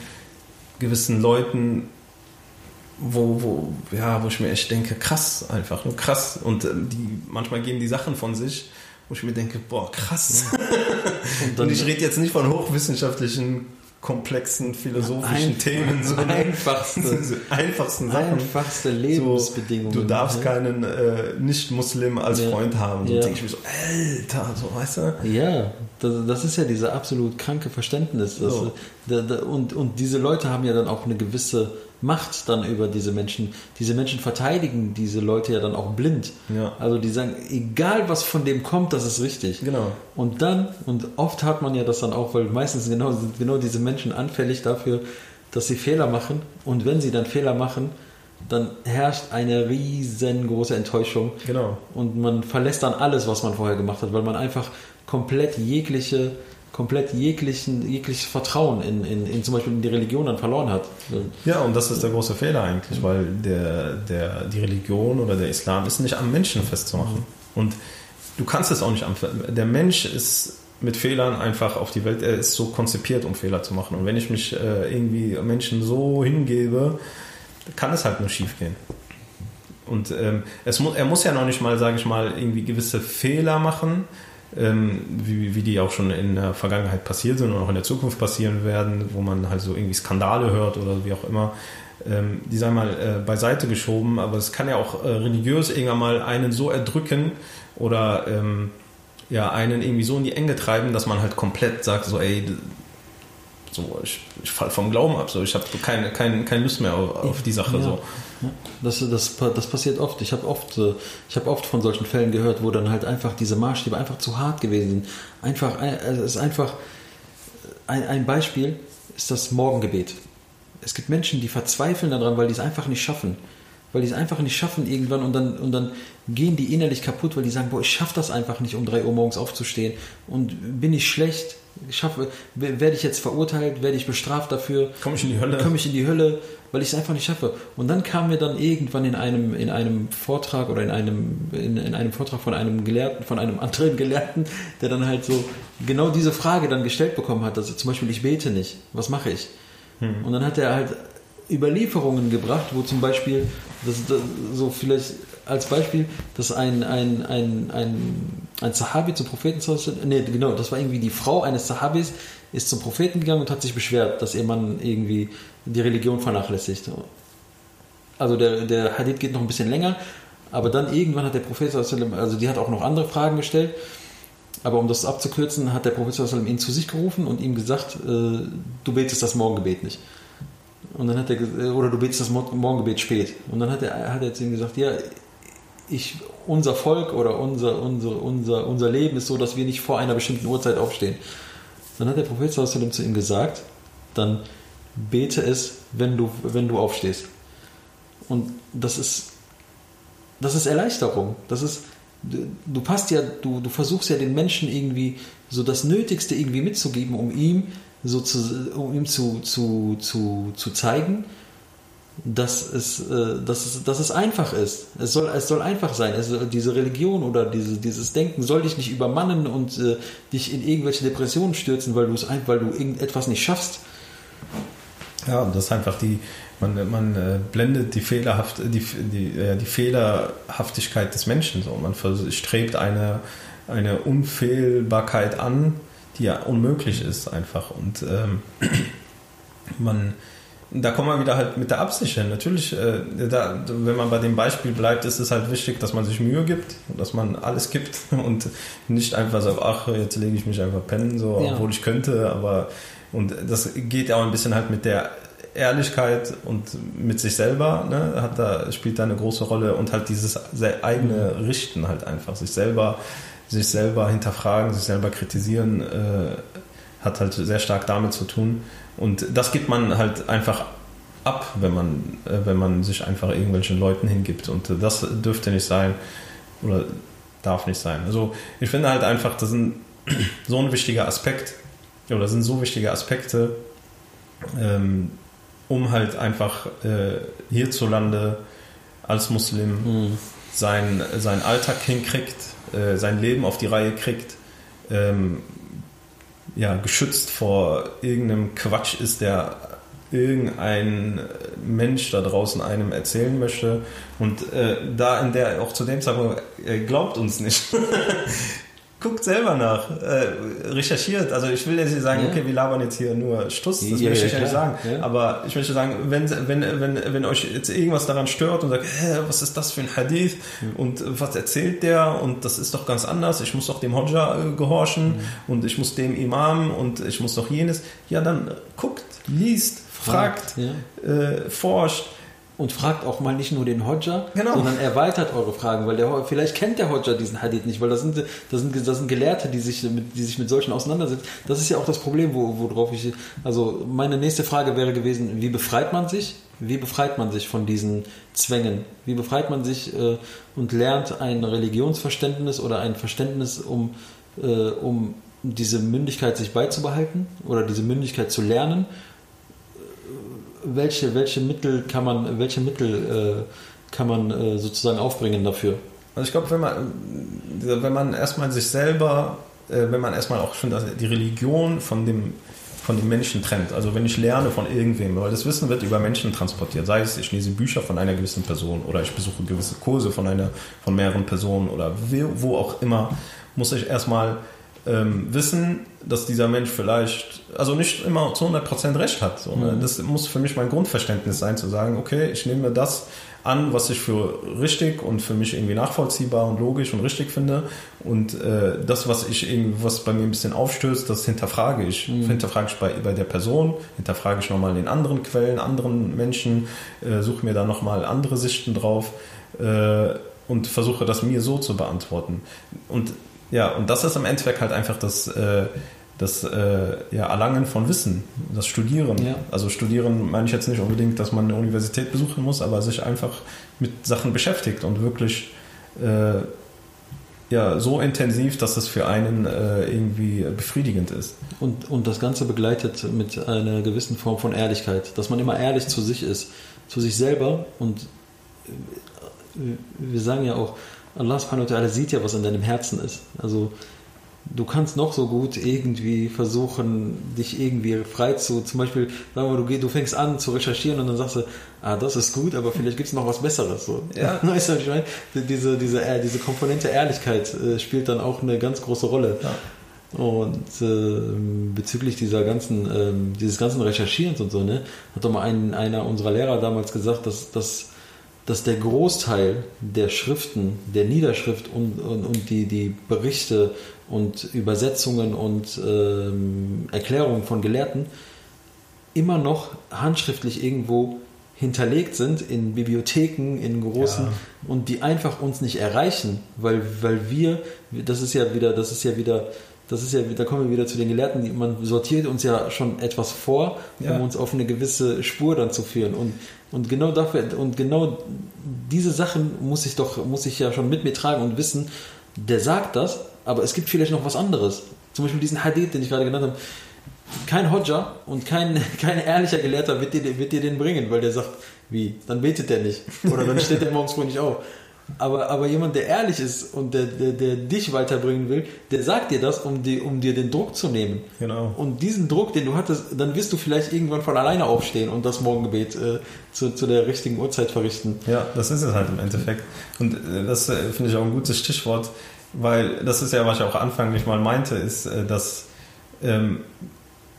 gewissen Leuten wo, wo, ja, wo ich mir echt denke, krass einfach, nur krass. Und äh, die, manchmal geben die Sachen von sich, wo ich mir denke, boah, krass. Und, und ich rede jetzt nicht von hochwissenschaftlichen komplexen philosophischen Ein, Themen. So einfachste, so einfachsten Sachen. Einfachste Lebensbedingungen. So, du darfst ja. keinen äh, Nicht-Muslim als ja. Freund haben. So ja. denke ich mir so, Alter, so weißt du? Ja, das, das ist ja dieser absolut kranke Verständnis. Das, so. da, da, und, und diese Leute haben ja dann auch eine gewisse Macht dann über diese Menschen. Diese Menschen verteidigen diese Leute ja dann auch blind. Ja. Also die sagen, egal was von dem kommt, das ist richtig. Genau. Und dann, und oft hat man ja das dann auch, weil meistens genau, sind genau diese Menschen anfällig dafür, dass sie Fehler machen. Und wenn sie dann Fehler machen, dann herrscht eine riesengroße Enttäuschung. Genau. Und man verlässt dann alles, was man vorher gemacht hat, weil man einfach komplett jegliche komplett jeglichen, jegliches Vertrauen in, in, in zum Beispiel in die Religion dann verloren hat. Ja, und das ist der große Fehler eigentlich, weil der, der, die Religion oder der Islam ist nicht am Menschen festzumachen. Mhm. Und du kannst es auch nicht am Der Mensch ist mit Fehlern einfach auf die Welt, er ist so konzipiert, um Fehler zu machen. Und wenn ich mich äh, irgendwie Menschen so hingebe, kann es halt nur schief gehen. Und ähm, es mu er muss ja noch nicht mal, sage ich mal, irgendwie gewisse Fehler machen, wie, wie die auch schon in der Vergangenheit passiert sind und auch in der Zukunft passieren werden, wo man halt so irgendwie Skandale hört oder wie auch immer, ähm, die sei mal äh, beiseite geschoben, aber es kann ja auch äh, religiös irgendwann mal einen so erdrücken oder ähm, ja, einen irgendwie so in die Enge treiben, dass man halt komplett sagt, so ey, so, ich, ich fall vom Glauben ab, so, ich habe keine, keine, keine Lust mehr auf, auf die Sache. Ja. So. Das, das, das passiert oft. Ich habe oft, äh, hab oft von solchen Fällen gehört, wo dann halt einfach diese Maßstäbe einfach zu hart gewesen sind. Einfach, also es ist einfach ein, ein Beispiel ist das Morgengebet. Es gibt Menschen, die verzweifeln daran, weil die es einfach nicht schaffen. Weil die es einfach nicht schaffen irgendwann und dann, und dann gehen die innerlich kaputt, weil die sagen, boah, ich schaffe das einfach nicht, um 3 Uhr morgens aufzustehen und bin ich schlecht, schaffe, werde ich jetzt verurteilt, werde ich bestraft dafür, komme ich in die Hölle, komme ich in die Hölle, weil ich es einfach nicht schaffe. Und dann kam mir dann irgendwann in einem in einem Vortrag oder in einem in, in einem Vortrag von einem Gelehrten, von einem anderen Gelehrten, der dann halt so genau diese Frage dann gestellt bekommen hat, also zum Beispiel ich bete nicht, was mache ich? Hm. Und dann hat er halt Überlieferungen gebracht, wo zum Beispiel das, das so vielleicht als Beispiel, dass ein, ein, ein, ein, ein Sahabi zum Propheten, nee, genau, das war irgendwie die Frau eines Sahabis, ist zum Propheten gegangen und hat sich beschwert, dass ihr Mann irgendwie die Religion vernachlässigt. Also der, der Hadith geht noch ein bisschen länger, aber dann irgendwann hat der Prophet, also die hat auch noch andere Fragen gestellt, aber um das abzukürzen, hat der Prophet ihn zu sich gerufen und ihm gesagt, äh, du betest das Morgengebet nicht. Und dann hat er, oder du betest das Morgengebet spät. Und dann hat er, hat er zu ihm gesagt, ja, ich, unser Volk oder unser, unser, unser, unser Leben ist so, dass wir nicht vor einer bestimmten Uhrzeit aufstehen. Dann hat der Prophet zu ihm gesagt, dann bete es, wenn du, wenn du aufstehst. Und das ist, das ist Erleichterung. Das ist, du passt ja, du, du versuchst ja den Menschen irgendwie so das Nötigste irgendwie mitzugeben, um ihm so zu, um ihm zu, zu, zu, zu zeigen, dass es, äh, dass, es, dass es einfach ist. Es soll, es soll einfach sein. Es, diese Religion oder diese, dieses Denken soll dich nicht übermannen und äh, dich in irgendwelche Depressionen stürzen, weil, weil du irgendetwas nicht schaffst. Ja, das ist einfach die, man, man äh, blendet die, Fehlerhaft, die, die, äh, die Fehlerhaftigkeit des Menschen so. Man strebt eine, eine Unfehlbarkeit an, die ja unmöglich ist einfach. Und ähm, man da kommen wir wieder halt mit der Absicht hin. Natürlich, äh, da, wenn man bei dem Beispiel bleibt, ist es halt wichtig, dass man sich Mühe gibt, dass man alles gibt und nicht einfach sagt, ach, jetzt lege ich mich einfach pennen, so, ja. obwohl ich könnte, aber und das geht ja auch ein bisschen halt mit der Ehrlichkeit und mit sich selber, ne, hat da, spielt da eine große Rolle und halt dieses eigene Richten halt einfach, sich selber, sich selber hinterfragen, sich selber kritisieren, äh, hat halt sehr stark damit zu tun. Und das gibt man halt einfach ab, wenn man, äh, wenn man sich einfach irgendwelchen Leuten hingibt. Und das dürfte nicht sein oder darf nicht sein. Also ich finde halt einfach, das ist so ein wichtiger Aspekt oder sind so wichtige Aspekte, ähm, um halt einfach äh, hierzulande als Muslim mhm. sein, seinen Alltag hinkriegt, äh, sein Leben auf die Reihe kriegt, ähm, ja, geschützt vor irgendeinem Quatsch ist, der irgendein Mensch da draußen einem erzählen möchte. Und äh, da in der auch zu dem Zeitpunkt, er glaubt uns nicht. Guckt selber nach, äh, recherchiert. Also ich will jetzt nicht sagen, ja. okay, wir labern jetzt hier nur Stuss, das ja, möchte ich ja nicht sagen. Aber ich möchte sagen, wenn, wenn, wenn, wenn euch jetzt irgendwas daran stört und sagt, hä, was ist das für ein Hadith? Und was erzählt der? Und das ist doch ganz anders, ich muss doch dem Hodja äh, gehorchen mhm. und ich muss dem Imam und ich muss doch jenes, ja dann guckt, liest, fragt, äh, forscht und fragt auch mal nicht nur den Hodja, genau. sondern erweitert eure Fragen, weil der, vielleicht kennt der Hodja diesen Hadith nicht, weil das sind, das sind, das sind Gelehrte, die sich, mit, die sich mit solchen auseinandersetzen. Das ist ja auch das Problem, wo, worauf ich, also meine nächste Frage wäre gewesen, wie befreit man sich? Wie befreit man sich von diesen Zwängen? Wie befreit man sich äh, und lernt ein Religionsverständnis oder ein Verständnis, um, äh, um diese Mündigkeit sich beizubehalten oder diese Mündigkeit zu lernen welche, welche Mittel kann man, welche Mittel äh, kann man äh, sozusagen aufbringen dafür? Also ich glaube, wenn man, wenn man erstmal sich selber, äh, wenn man erstmal auch schon die Religion von dem, von dem Menschen trennt. Also wenn ich lerne von irgendwem, weil das Wissen wird über Menschen transportiert. Sei es, ich lese Bücher von einer gewissen Person oder ich besuche gewisse Kurse von einer, von mehreren Personen oder wo auch immer, muss ich erstmal ähm, wissen, dass dieser Mensch vielleicht, also nicht immer zu 100% recht hat. So, ne? Mhm. Das muss für mich mein Grundverständnis sein, zu sagen, okay, ich nehme das an, was ich für richtig und für mich irgendwie nachvollziehbar und logisch und richtig finde. Und äh, das, was ich irgendwie, was bei mir ein bisschen aufstößt, das hinterfrage ich. Mhm. Hinterfrage ich bei, bei der Person, hinterfrage ich nochmal in anderen Quellen, anderen Menschen, äh, suche mir da nochmal andere Sichten drauf äh, und versuche das mir so zu beantworten. Und ja, und das ist im Endeffekt halt einfach das, äh, das äh, ja, Erlangen von Wissen, das Studieren. Ja. Also Studieren meine ich jetzt nicht unbedingt, dass man eine Universität besuchen muss, aber sich einfach mit Sachen beschäftigt und wirklich äh, ja, so intensiv, dass es für einen äh, irgendwie befriedigend ist. Und, und das Ganze begleitet mit einer gewissen Form von Ehrlichkeit, dass man immer ehrlich zu sich ist, zu sich selber und wir sagen ja auch, Allah subhanahu wa ta'ala sieht ja, was in deinem Herzen ist. Also du kannst noch so gut irgendwie versuchen, dich irgendwie frei zu, zum Beispiel, sagen wir, du, du fängst an zu recherchieren und dann sagst du, ah, das ist gut, aber vielleicht gibt es noch was Besseres. So. Ja. Weißt du, was ich meine? Diese, diese, diese Komponente Ehrlichkeit äh, spielt dann auch eine ganz große Rolle. Ja. Und äh, bezüglich dieser ganzen, äh, dieses ganzen Recherchierens und so, ne, hat doch mal ein, einer unserer Lehrer damals gesagt, dass, dass dass der Großteil der Schriften, der Niederschrift und, und, und die, die Berichte und Übersetzungen und ähm, Erklärungen von Gelehrten immer noch handschriftlich irgendwo hinterlegt sind in Bibliotheken, in großen ja. und die einfach uns nicht erreichen, weil, weil wir, das ist ja wieder, das ist ja wieder das ist ja, da kommen wir wieder zu den Gelehrten, man sortiert uns ja schon etwas vor, um ja. uns auf eine gewisse Spur dann zu führen. Und, und genau dafür, und genau diese Sachen muss ich doch, muss ich ja schon mit mir tragen und wissen, der sagt das, aber es gibt vielleicht noch was anderes. Zum Beispiel diesen Hadith, den ich gerade genannt habe. Kein Hodja und kein, kein ehrlicher Gelehrter wird dir, wird dir den bringen, weil der sagt, wie, dann betet der nicht. Oder dann steht der morgens früh nicht auf. Aber, aber jemand, der ehrlich ist und der, der, der dich weiterbringen will, der sagt dir das, um, die, um dir den Druck zu nehmen. Genau. Und diesen Druck, den du hattest, dann wirst du vielleicht irgendwann von alleine aufstehen und das Morgengebet äh, zu, zu der richtigen Uhrzeit verrichten. Ja, das ist es halt im Endeffekt. Und äh, das äh, finde ich auch ein gutes Stichwort, weil das ist ja, was ich auch anfänglich mal meinte, ist, äh, dass ähm,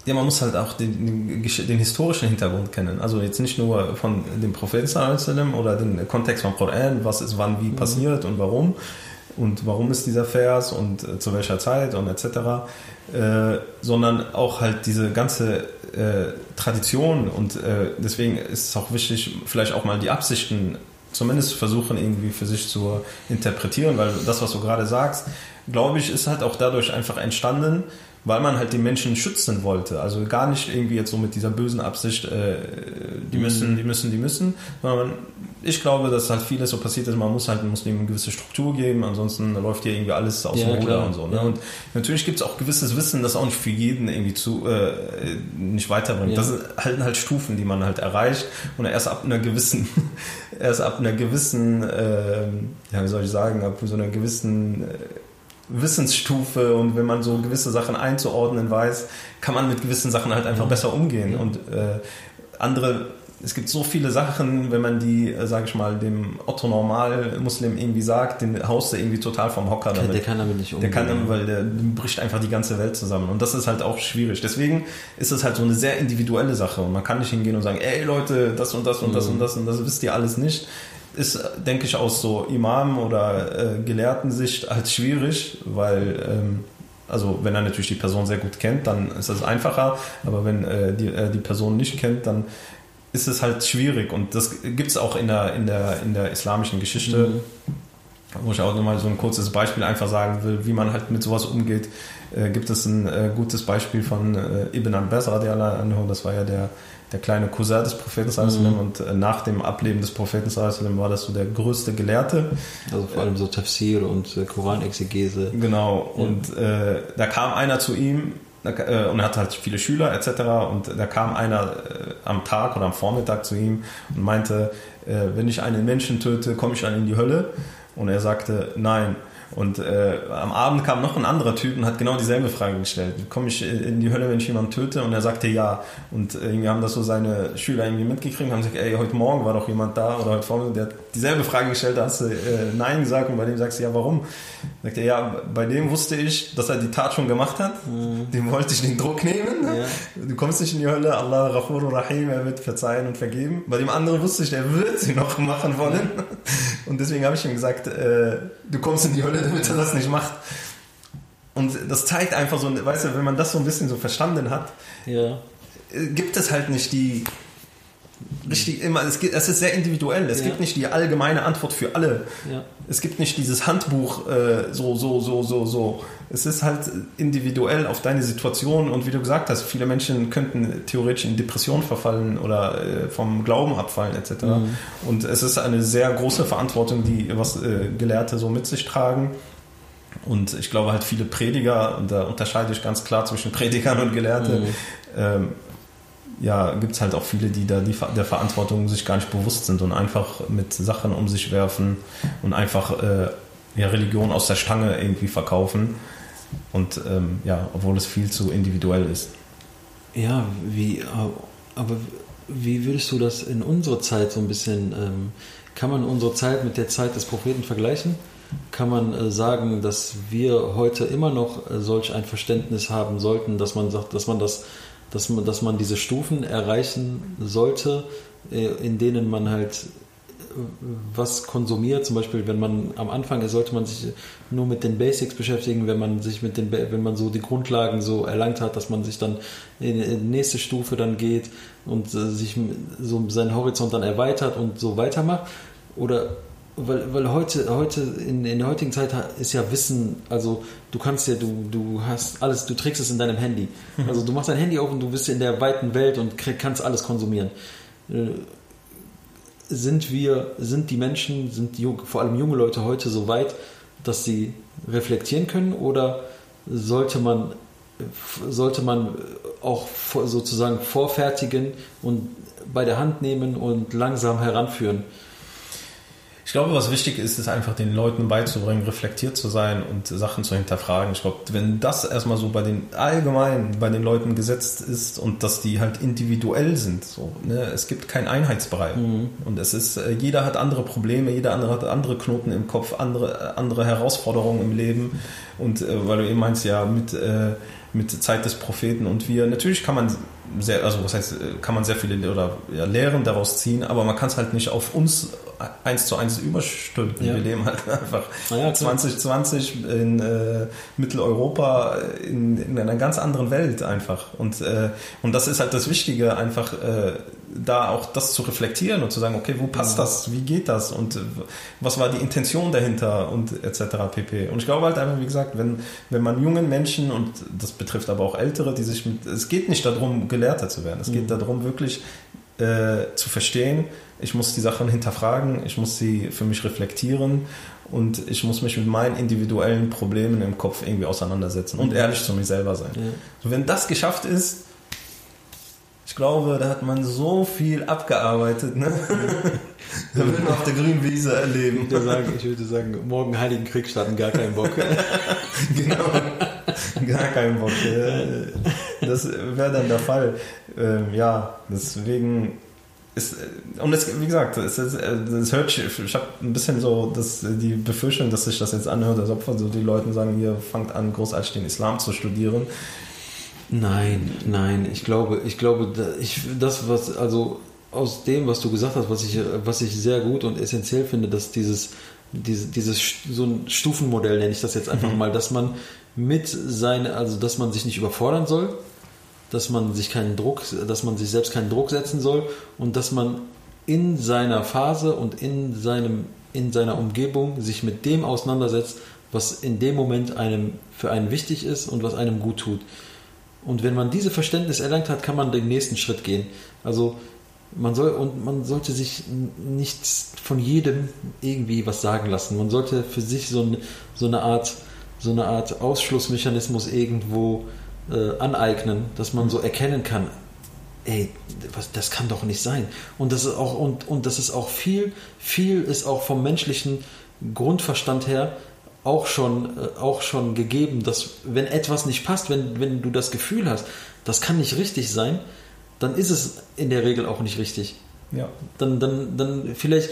ja, man muss halt auch den, den, historischen Hintergrund kennen. Also jetzt nicht nur von dem Propheten oder den Kontext vom Koran, was ist wann wie mhm. passiert und warum und warum ist dieser Vers und äh, zu welcher Zeit und etc., äh, sondern auch halt diese ganze äh, Tradition und äh, deswegen ist es auch wichtig, vielleicht auch mal die Absichten zumindest versuchen irgendwie für sich zu interpretieren, weil das, was du gerade sagst, glaube ich, ist halt auch dadurch einfach entstanden, weil man halt die Menschen schützen wollte. Also gar nicht irgendwie jetzt so mit dieser bösen Absicht, äh, die müssen, mhm. die müssen, die müssen, sondern ich glaube, dass halt vieles so passiert ist, man muss halt Muslimen eine gewisse Struktur geben, ansonsten läuft hier irgendwie alles aus ja, dem Ruder und so. Ne? Ja. Und natürlich gibt es auch gewisses Wissen, das auch nicht für jeden irgendwie zu äh, nicht weiterbringt. Ja. Das sind halt, halt Stufen, die man halt erreicht und erst ab einer gewissen, erst ab einer gewissen, äh, ja, wie soll ich sagen, ab so einer gewissen äh, Wissensstufe und wenn man so gewisse Sachen einzuordnen weiß, kann man mit gewissen Sachen halt einfach besser umgehen. Und, äh, andere es gibt so viele Sachen, wenn man die, äh, sage ich mal, dem Otto Normal Muslim irgendwie sagt, den haust du irgendwie total vom Hocker damit. Der kann damit nicht umgehen. Der kann damit, weil der bricht einfach die ganze Welt zusammen. Und das ist halt auch schwierig. Deswegen ist es halt so eine sehr individuelle Sache. Und man kann nicht hingehen und sagen, ey Leute, das und das und das mhm. und das und das wisst ihr alles nicht. Ist, denke ich, aus so Imam oder äh, Gelehrtensicht halt schwierig, weil ähm, also wenn er natürlich die Person sehr gut kennt, dann ist das einfacher. Aber wenn äh, die, äh, die Person nicht kennt, dann ist es halt schwierig und das gibt es auch in der, in, der, in der islamischen Geschichte, mhm. wo ich auch nochmal so ein kurzes Beispiel einfach sagen will, wie man halt mit sowas umgeht. Äh, gibt es ein äh, gutes Beispiel von äh, Ibn Abbas, das war ja der, der kleine Cousin des Propheten mhm. und äh, nach dem Ableben des Propheten war das so der größte Gelehrte. Also vor allem so Tafsir und äh, Koranexegese. Genau, ja. und äh, da kam einer zu ihm, äh, und er hatte halt viele Schüler etc. Und da kam einer äh, am Tag oder am Vormittag zu ihm und meinte, äh, wenn ich einen Menschen töte, komme ich dann in die Hölle? Und er sagte, nein. Und äh, am Abend kam noch ein anderer Typ und hat genau dieselbe Frage gestellt. Komme ich in die Hölle, wenn ich jemanden töte? Und er sagte ja. Und äh, irgendwie haben das so seine Schüler irgendwie mitgekriegt und haben gesagt, ey, heute Morgen war doch jemand da oder heute Vormittag, der hat dieselbe Frage gestellt, da hast du äh, Nein gesagt und bei dem sagst du, ja, warum? Sagt er, ja, bei dem wusste ich, dass er die Tat schon gemacht hat. Mhm. Dem wollte ich den Druck nehmen. Ja. Du kommst nicht in die Hölle, Allah Rafur Rahim, er wird verzeihen und vergeben. Bei dem anderen wusste ich, er wird sie noch machen wollen. Und deswegen habe ich ihm gesagt, äh, du kommst in die Hölle, damit er das nicht macht. Und das zeigt einfach so, weißt du, wenn man das so ein bisschen so verstanden hat, ja. Gibt es halt nicht die richtig immer, es, gibt, es ist sehr individuell. Es ja. gibt nicht die allgemeine Antwort für alle. Ja. Es gibt nicht dieses Handbuch äh, so, so, so, so, so. Es ist halt individuell auf deine Situation und wie du gesagt hast, viele Menschen könnten theoretisch in Depression verfallen oder äh, vom Glauben abfallen etc. Mhm. Und es ist eine sehr große Verantwortung, die was äh, Gelehrte so mit sich tragen. Und ich glaube halt viele Prediger, und da unterscheide ich ganz klar zwischen Predigern und Gelehrten, mhm. ähm, ja, gibt es halt auch viele, die da die, der Verantwortung sich gar nicht bewusst sind und einfach mit Sachen um sich werfen und einfach äh, ja, Religion aus der Stange irgendwie verkaufen. Und ähm, ja, obwohl es viel zu individuell ist. Ja, wie, aber wie würdest du das in unserer Zeit so ein bisschen, ähm, kann man unsere Zeit mit der Zeit des Propheten vergleichen? Kann man äh, sagen, dass wir heute immer noch äh, solch ein Verständnis haben sollten, dass man sagt, dass man das dass man, dass man diese Stufen erreichen sollte, äh, in denen man halt äh, was konsumiert. Zum Beispiel, wenn man am Anfang ist, sollte man sich nur mit den Basics beschäftigen, wenn man sich mit den, wenn man so die Grundlagen so erlangt hat, dass man sich dann in die nächste Stufe dann geht und äh, sich so seinen Horizont dann erweitert und so weitermacht. Oder weil, weil heute, heute in, in der heutigen Zeit ist ja Wissen, also du kannst ja, du, du hast alles, du trägst es in deinem Handy. Mhm. Also du machst dein Handy auf und du bist in der weiten Welt und kannst alles konsumieren. Sind wir, sind die Menschen, sind die, vor allem junge Leute heute so weit, dass sie reflektieren können oder sollte man, sollte man auch sozusagen vorfertigen und bei der Hand nehmen und langsam heranführen? Ich glaube, was wichtig ist, ist einfach den Leuten beizubringen, reflektiert zu sein und Sachen zu hinterfragen. Ich glaube, wenn das erstmal so bei den allgemein bei den Leuten gesetzt ist und dass die halt individuell sind, so, ne? es gibt keinen Einheitsbrei. Mhm. Und es ist, äh, jeder hat andere Probleme, jeder andere hat andere Knoten im Kopf, andere, andere Herausforderungen im Leben. Und äh, weil du eben meinst, ja, mit, äh, mit Zeit des Propheten und wir, natürlich kann man sehr, also was heißt, kann man sehr viele oder ja, Lehren daraus ziehen, aber man kann es halt nicht auf uns eins zu eins überstülpen. Ja. Wir leben halt einfach ja, 2020 in äh, Mitteleuropa in, in, einer ganz anderen Welt einfach. Und, äh, und das ist halt das Wichtige, einfach äh, da auch das zu reflektieren und zu sagen, okay, wo passt ja. das, wie geht das und äh, was war die Intention dahinter und etc. pp. Und ich glaube halt einfach, wie gesagt, wenn, wenn man jungen Menschen, und das betrifft aber auch Ältere, die sich mit, es geht nicht darum, Gelehrter zu werden, es mhm. geht darum, wirklich äh, zu verstehen, ich muss die Sachen hinterfragen, ich muss sie für mich reflektieren und ich muss mich mit meinen individuellen Problemen im Kopf irgendwie auseinandersetzen und ehrlich zu mir selber sein. Ja. So, wenn das geschafft ist, ich glaube, da hat man so viel abgearbeitet. Ne? da wird man auf der grünen Wiese erleben. Ich würde, sagen, ich würde sagen, morgen Heiligen Krieg starten, gar keinen Bock. genau, gar keinen Bock. das wäre dann der Fall. Ähm, ja, deswegen ist, und es, wie gesagt, es, es, es hört, ich habe ein bisschen so das, die Befürchtung, dass sich das jetzt anhört, als ob so die Leute sagen, hier fangt an, großartig den Islam zu studieren. Nein, nein, ich glaube, ich glaube, ich, das, was, also aus dem, was du gesagt hast, was ich, was ich sehr gut und essentiell finde, dass dieses, diese, dieses, so ein Stufenmodell nenne ich das jetzt einfach mhm. mal, dass man mit seine, also dass man sich nicht überfordern soll, dass man sich keinen Druck, dass man sich selbst keinen Druck setzen soll und dass man in seiner Phase und in seinem, in seiner Umgebung sich mit dem auseinandersetzt, was in dem Moment einem für einen wichtig ist und was einem gut tut. Und wenn man diese Verständnis erlangt hat, kann man den nächsten Schritt gehen. Also man soll und man sollte sich nicht von jedem irgendwie was sagen lassen. Man sollte für sich so, so eine Art so eine Art Ausschlussmechanismus irgendwo äh, aneignen, dass man so erkennen kann, ey, was, das kann doch nicht sein. Und das ist auch und, und das ist auch viel viel ist auch vom menschlichen Grundverstand her auch schon, äh, auch schon gegeben, dass wenn etwas nicht passt, wenn, wenn du das Gefühl hast, das kann nicht richtig sein, dann ist es in der Regel auch nicht richtig. Ja. Dann, dann, dann vielleicht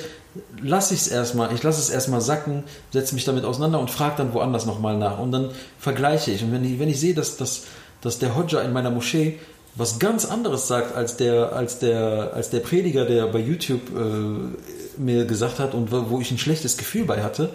lasse ich es erstmal, ich lasse es erstmal sacken, setze mich damit auseinander und frage dann woanders nochmal nach. Und dann vergleiche ich. Und wenn ich, wenn ich sehe, dass, dass, dass der Hodja in meiner Moschee was ganz anderes sagt als der, als der, als der Prediger, der bei YouTube äh, mir gesagt hat und wo ich ein schlechtes Gefühl bei hatte,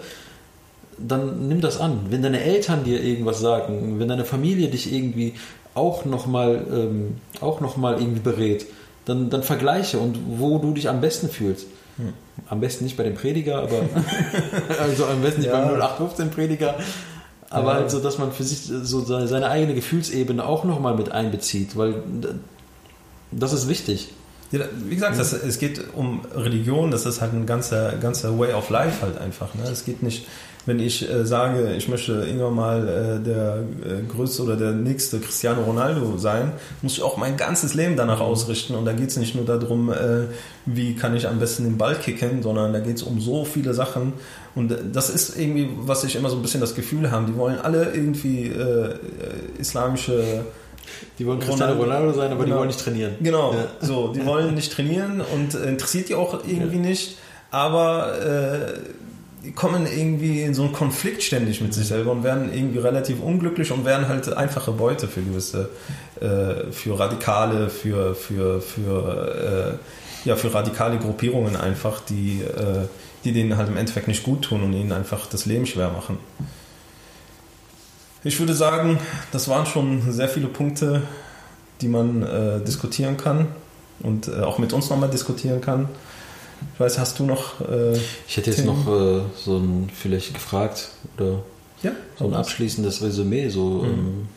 dann nimm das an. Wenn deine Eltern dir irgendwas sagen, wenn deine Familie dich irgendwie auch nochmal ähm, noch irgendwie berät, dann, dann vergleiche und wo du dich am besten fühlst. Hm. Am besten nicht bei dem Prediger, aber also am besten nicht ja. beim 0815 Prediger. Aber ja. halt so, dass man für sich so seine eigene Gefühlsebene auch nochmal mit einbezieht, weil das ist wichtig. Ja, wie gesagt, das, es geht um Religion, das ist halt ein ganzer, ganzer Way of Life halt einfach. Ne? Es geht nicht wenn ich äh, sage, ich möchte irgendwann mal äh, der äh, größte oder der nächste Cristiano Ronaldo sein, muss ich auch mein ganzes Leben danach ausrichten. Und da geht es nicht nur darum, äh, wie kann ich am besten den Ball kicken, sondern da geht es um so viele Sachen. Und äh, das ist irgendwie, was ich immer so ein bisschen das Gefühl habe. Die wollen alle irgendwie äh, islamische die wollen Cristiano Ronaldo sein, aber genau. die wollen nicht trainieren. Genau, ja. so, die wollen nicht trainieren und interessiert die auch irgendwie ja. nicht. Aber äh, kommen irgendwie in so einen Konflikt ständig mit sich selber und werden irgendwie relativ unglücklich und werden halt einfache Beute für gewisse, äh, für Radikale, für, für, für, äh, ja, für radikale Gruppierungen einfach, die, äh, die denen halt im Endeffekt nicht gut tun und ihnen einfach das Leben schwer machen. Ich würde sagen, das waren schon sehr viele Punkte, die man äh, diskutieren kann und äh, auch mit uns nochmal diskutieren kann. Ich weiß, hast du noch. Äh, ich hätte jetzt Themen? noch äh, so ein, vielleicht gefragt oder ja, so ein abschließendes Resümee, so mhm. ähm,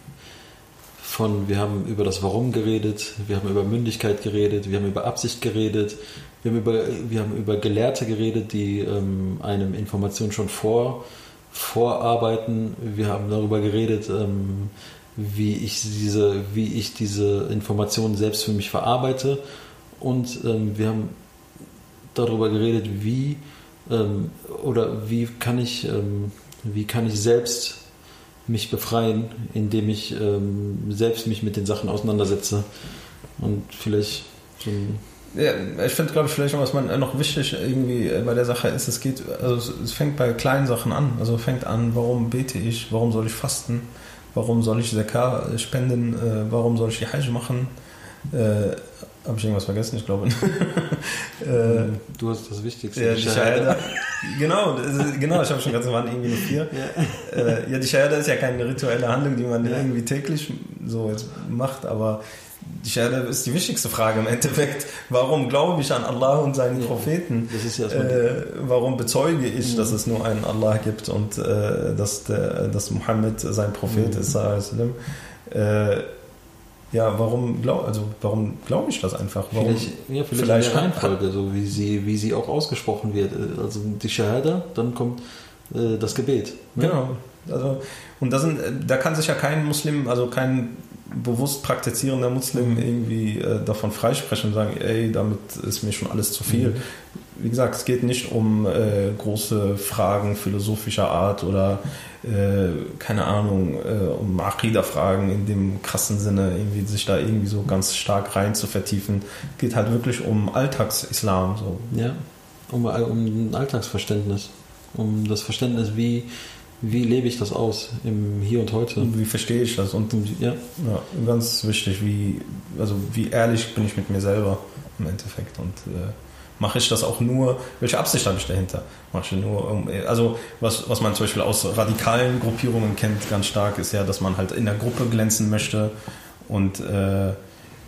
von, wir haben über das Warum geredet, wir haben über Mündigkeit geredet, wir haben über Absicht geredet, wir haben über, wir haben über Gelehrte geredet, die ähm, einem Informationen schon vor, vorarbeiten, wir haben darüber geredet, ähm, wie ich diese, wie ich diese Informationen selbst für mich verarbeite und ähm, wir haben darüber geredet, wie ähm, oder wie kann ich, ähm, wie kann ich selbst mich befreien, indem ich ähm, selbst mich mit den Sachen auseinandersetze. Und vielleicht so ja, ich finde, glaube ich, vielleicht noch, was man noch wichtig irgendwie bei der Sache ist, es geht, also es fängt bei kleinen Sachen an. Also fängt an, warum bete ich, warum soll ich fasten, warum soll ich spenden, äh, warum soll ich die Hajj machen, äh, habe ich irgendwas vergessen? Ich glaube. äh, du hast das Wichtigste. Ja, die Shahada. genau, genau, ich habe schon ganz am Anfang irgendwie vier. Ja. Äh, ja, die Shahada ist ja keine rituelle Handlung, die man ja. irgendwie täglich so jetzt macht, aber die Shahada ist die wichtigste Frage im Endeffekt. Warum glaube ich an Allah und seinen ja. Propheten? Das ist ja äh, warum bezeuge ich, mhm. dass es nur einen Allah gibt und äh, dass, der, dass Muhammad sein Prophet mhm. ist? Äh, ja, warum glaube also warum glaube ich das einfach? Warum, vielleicht, ja, vielleicht, vielleicht in der Reihenfolge, so wie sie, wie sie auch ausgesprochen wird. Also die Shahada, dann kommt äh, das Gebet. Ne? Genau. Also, und das sind, da kann sich ja kein Muslim, also kein bewusst praktizierender Muslim mhm. irgendwie äh, davon freisprechen und sagen, ey, damit ist mir schon alles zu viel. Mhm. wie gesagt, es geht nicht um äh, große Fragen philosophischer Art oder äh, keine Ahnung, äh, um Aqidah-Fragen in dem krassen Sinne, irgendwie sich da irgendwie so ganz stark rein zu vertiefen. Es geht halt wirklich um Alltagsislam. So. Ja, um, um ein Alltagsverständnis, um das Verständnis, wie, wie lebe ich das aus im Hier und Heute. Wie verstehe ich das? Und ja. ja ganz wichtig, wie, also wie ehrlich bin ich mit mir selber im Endeffekt und äh, mache ich das auch nur, welche Absicht habe ich dahinter? Mache ich nur, also was, was man zum Beispiel aus radikalen Gruppierungen kennt, ganz stark, ist ja, dass man halt in der Gruppe glänzen möchte und äh,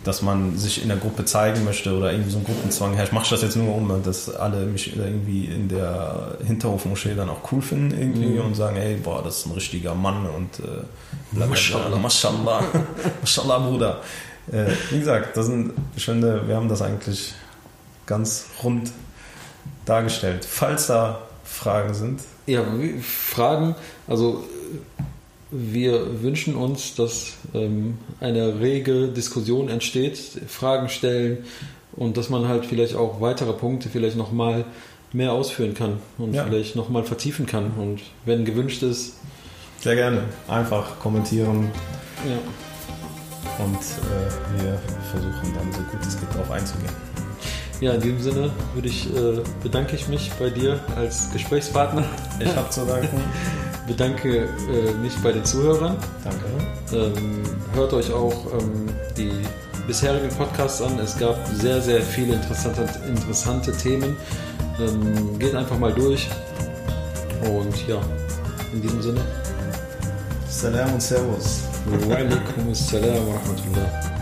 dass man sich in der Gruppe zeigen möchte oder irgendwie so ein Gruppenzwang herrscht. Mache ich das jetzt nur, um dass alle mich irgendwie in der Hinterhofmoschee dann auch cool finden irgendwie mhm. und sagen, ey, boah, das ist ein richtiger Mann und äh, Mashallah, Mashallah, Mashallah, Bruder. Äh, wie gesagt, das sind, ich finde, wir haben das eigentlich ganz rund dargestellt. Falls da Fragen sind. Ja, Fragen, also wir wünschen uns, dass ähm, eine rege Diskussion entsteht, Fragen stellen und dass man halt vielleicht auch weitere Punkte vielleicht nochmal mehr ausführen kann und ja. vielleicht nochmal vertiefen kann. Und wenn gewünscht ist. Sehr gerne. Einfach kommentieren. Ja. Und äh, wir versuchen dann so gut es geht darauf einzugehen. Ja, in diesem Sinne würde ich, äh, bedanke ich mich bei dir als Gesprächspartner. Ich habe zu danken. bedanke äh, mich bei den Zuhörern. Danke. Ähm, hört euch auch ähm, die bisherigen Podcasts an. Es gab sehr, sehr viele interessante, interessante Themen. Ähm, geht einfach mal durch. Und ja, in diesem Sinne. Salam und Servus. Wa alaikum assalam wa rahmatullah.